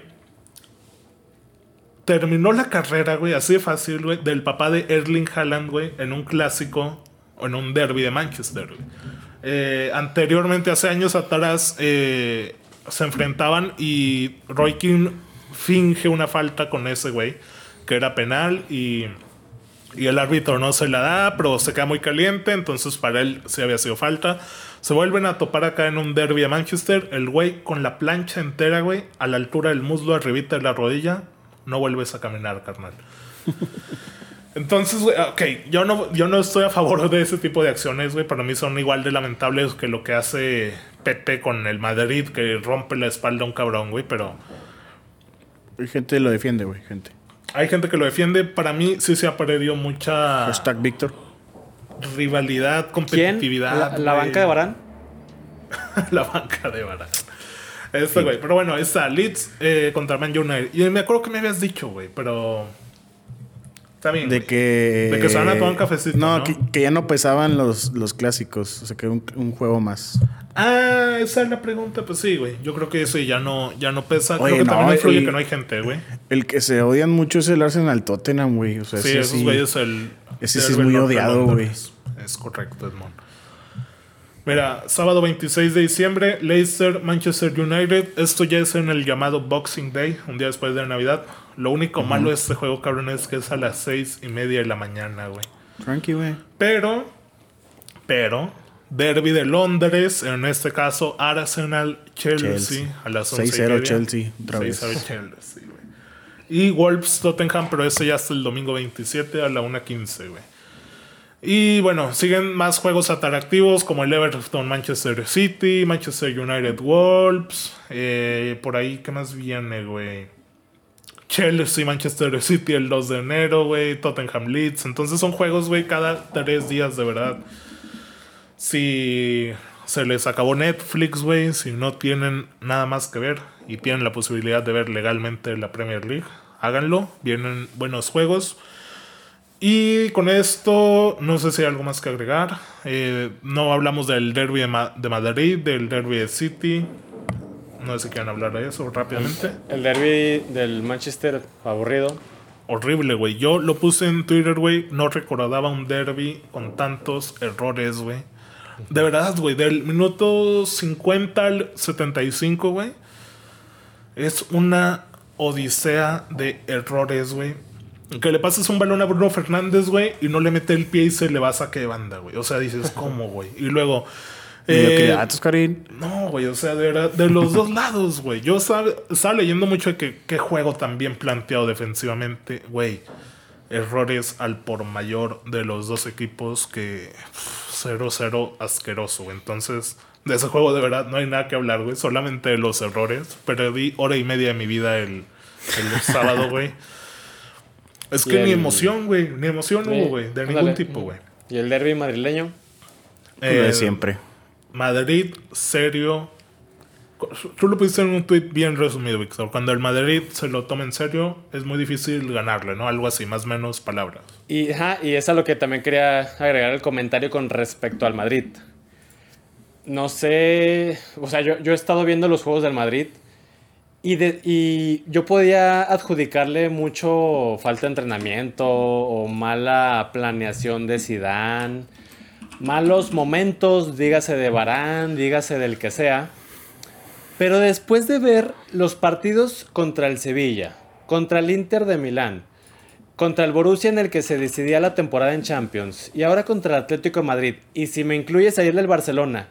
terminó la carrera, güey, así de fácil, güey, del papá de Erling Haaland, güey, en un clásico o en un derby de Manchester, güey. Eh, anteriormente, hace años atrás, eh, se enfrentaban y Roy King finge una falta con ese güey, que era penal y, y el árbitro no se la da, pero se queda muy caliente, entonces para él sí había sido falta. Se vuelven a topar acá en un derby de Manchester, el güey con la plancha entera, güey, a la altura del muslo, arribita de la rodilla, no vuelves a caminar, carnal. Entonces, güey, ok, yo no, yo no estoy a favor de ese tipo de acciones, güey. Para mí son igual de lamentables que lo que hace Pepe con el Madrid, que rompe la espalda a un cabrón, güey. Pero Hay gente que lo defiende, güey. Gente. hay gente que lo defiende. Para mí sí se ha perdido mucha Hashtag Víctor. rivalidad, ¿Quién? competitividad. ¿La, la banca de Barán? la banca de Barán. Esto, güey. Pero bueno, está Leeds eh, contra Man United. Y me acuerdo que me habías dicho, güey, pero. Está bien. De güey. que. De que se van a tomar un cafecito, No, ¿no? Que, que ya no pesaban los, los clásicos. O sea, que un, un juego más. Ah, esa es la pregunta. Pues sí, güey. Yo creo que eso ya no, ya no pesa. Oye, creo que no, también influye el- que no hay gente, güey. El que se odian mucho es el Arsenal Tottenham, güey. O sea, Sí, ese esos sí- güeyes el. ese sí es muy odiado, güey. Es, es correcto, Edmond. Mira, sábado 26 de diciembre, Leicester, Manchester United. Esto ya es en el llamado Boxing Day, un día después de Navidad. Lo único malo de este juego, cabrón, es que es a las seis y media de la mañana, güey. Tranqui, güey. Pero, pero, Derby de Londres, en este caso Arsenal Chelsea, Chelsea. a las 11 y 6-0 media. Chelsea, otra vez. 6-0 Chelsea, güey. Y Wolves Tottenham, pero ese ya hasta el domingo 27 a la 1.15, güey. Y bueno, siguen más juegos atractivos como el Everton Manchester City, Manchester United Wolves. eh, por ahí, ¿qué más viene, güey? Chelsea, Manchester City el 2 de enero, güey. Tottenham Leeds. Entonces son juegos, güey, cada tres días, de verdad. Si se les acabó Netflix, güey, si no tienen nada más que ver y tienen la posibilidad de ver legalmente la Premier League, háganlo. Vienen buenos juegos. Y con esto, no sé si hay algo más que agregar. Eh, no hablamos del derby de, de Madrid, del derby de City. No sé si quieren hablar de eso rápidamente. El derby del Manchester, aburrido. Horrible, güey. Yo lo puse en Twitter, güey. No recordaba un derby con tantos errores, güey. De verdad, güey. Del minuto 50 al 75, güey. Es una odisea de errores, güey. Que le pases un balón a Bruno Fernández, güey, y no le mete el pie y se le va a saque de banda, güey. O sea, dices, ¿cómo, güey? Y luego. Eh, Mediocridad, Oscarín. no, güey, o sea, de verdad, de los dos lados, güey. Yo sabe- estaba leyendo mucho de que qué juego tan bien planteado defensivamente, güey. Errores al por mayor de los dos equipos que pff, 0-0 asqueroso, güey. Entonces, de ese juego de verdad no hay nada que hablar, güey. Solamente de los errores. Perdí hora y media de mi vida el, el sábado, güey. Es que ni el- emoción, güey. Ni emoción Sí, hubo, güey. De ningún ándale. tipo, güey. Y el derby madrileño. Lo de Eh, siempre. Madrid, serio. Tú lo pusiste en un tweet bien resumido, Víctor. Cuando el Madrid se lo toma en serio, es muy difícil ganarle, ¿no? Algo así, más o menos palabras. Y, ajá, y es a lo que también quería agregar el comentario con respecto al Madrid. No sé, o sea, yo, yo he estado viendo los juegos del Madrid y, de- y yo podía adjudicarle mucho falta de entrenamiento o mala planeación de Zidane, malos momentos, dígase de Barán, dígase del que sea. Pero después de ver los partidos contra el Sevilla, contra el Inter de Milán, contra el Borussia en el que se decidía la temporada en Champions y ahora contra el Atlético de Madrid, y si me incluyes ayer del Barcelona,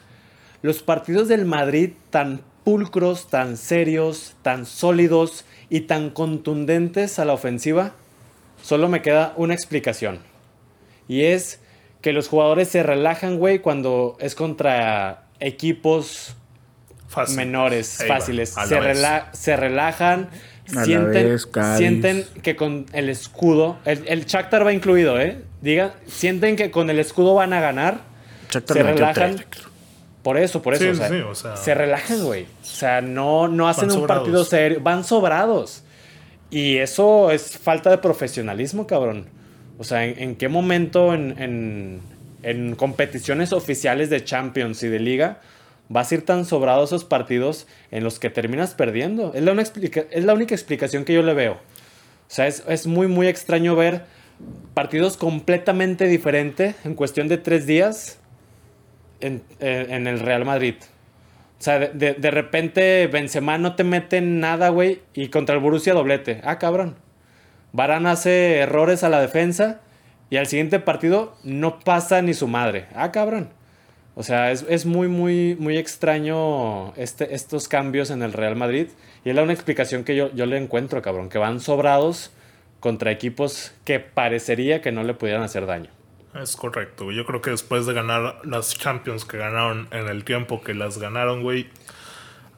los partidos del Madrid tan pulcros, tan serios, tan sólidos y tan contundentes a la ofensiva, solo me queda una explicación. Y es que los jugadores se relajan, güey, cuando es contra equipos Fácil. menores, Ahí fáciles. Se, vez. rela- se relajan, sienten, vez, sienten que con el escudo, el, el Shakhtar va incluido, ¿eh? Diga, sienten que con el escudo van a ganar, Shakhtar se relajan. Por eso, por eso. Sí, o sea, sí, o sea- se relajan, güey. O sea, no, no hacen un sobrados. partido serio, van sobrados. Y eso es falta de profesionalismo, cabrón. O sea, ¿en, qué momento en, en- en competiciones oficiales de Champions y de Liga vas a ir tan sobrado esos partidos en los que terminas perdiendo? Es la, una es la única explicación que yo le veo. O sea, es, es muy, muy extraño ver partidos completamente diferentes en cuestión de tres días en, eh, en el Real Madrid. O sea, de, de- de repente Benzema no te mete en nada, güey, y contra el Borussia doblete. Ah, cabrón. Varane hace errores a la defensa y al siguiente partido no pasa ni su madre. Ah, cabrón. O sea, es, es muy, muy, muy extraño este, estos cambios en el Real Madrid. Y es la única explicación que yo, yo le encuentro, cabrón. Que van sobrados contra equipos que parecería que no le pudieran hacer daño. Es correcto. Yo creo que después de ganar las Champions que ganaron en el tiempo que las ganaron, güey,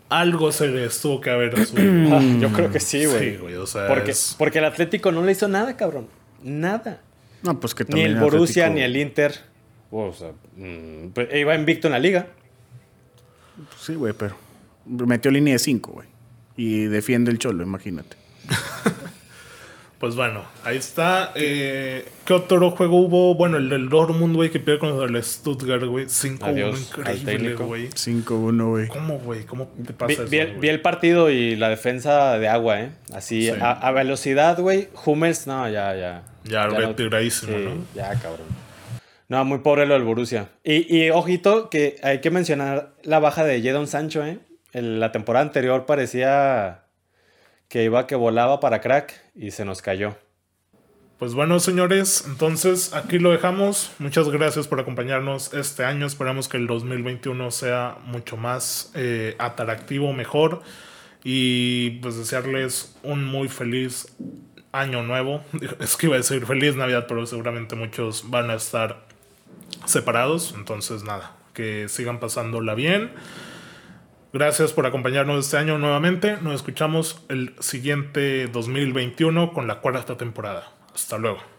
algo se les tuvo que haber subido. Ah, yo creo que sí, güey. Sí, güey, o sea, porque, es- porque el Atlético no le hizo nada, cabrón. Nada. No, pues que Ni también el Borussia Atlético- ni el Inter. O sea, mm, pues, iba invicto en la liga. Sí, güey, pero metió línea de 5, güey. Y defiende el cholo, imagínate. Pues bueno, ahí está. Eh, ¿Qué otro juego hubo? Bueno, el del Dortmund, güey, que pierde con el Stuttgart, güey. 5-1, Adiós al increíble, güey. 5-1, güey. ¿Cómo, güey? ¿Cómo te pasa Vi, eso, vi el, vi el partido y la defensa de agua, ¿eh? Así, Sí. a, a velocidad, güey. Hummels, no, ya, ya. Ya, no- retiradísimo, sí, ¿no? Ya, cabrón. No, muy pobre lo del Borussia. Y, y ojito que hay que mencionar la baja de Jadon Sancho, ¿eh? En la temporada anterior parecía que iba que volaba para crack y se nos cayó. Pues bueno, señores, entonces aquí lo dejamos. Muchas gracias por acompañarnos este año. Esperamos que el 2021 sea mucho más eh, atractivo, mejor. Y pues desearles un muy feliz año nuevo. Es que iba a decir feliz Navidad, pero seguramente muchos van a estar separados. Entonces nada, que sigan pasándola bien. Gracias por acompañarnos este año nuevamente. Nos escuchamos el siguiente 2021 con la cuarta temporada. Hasta luego.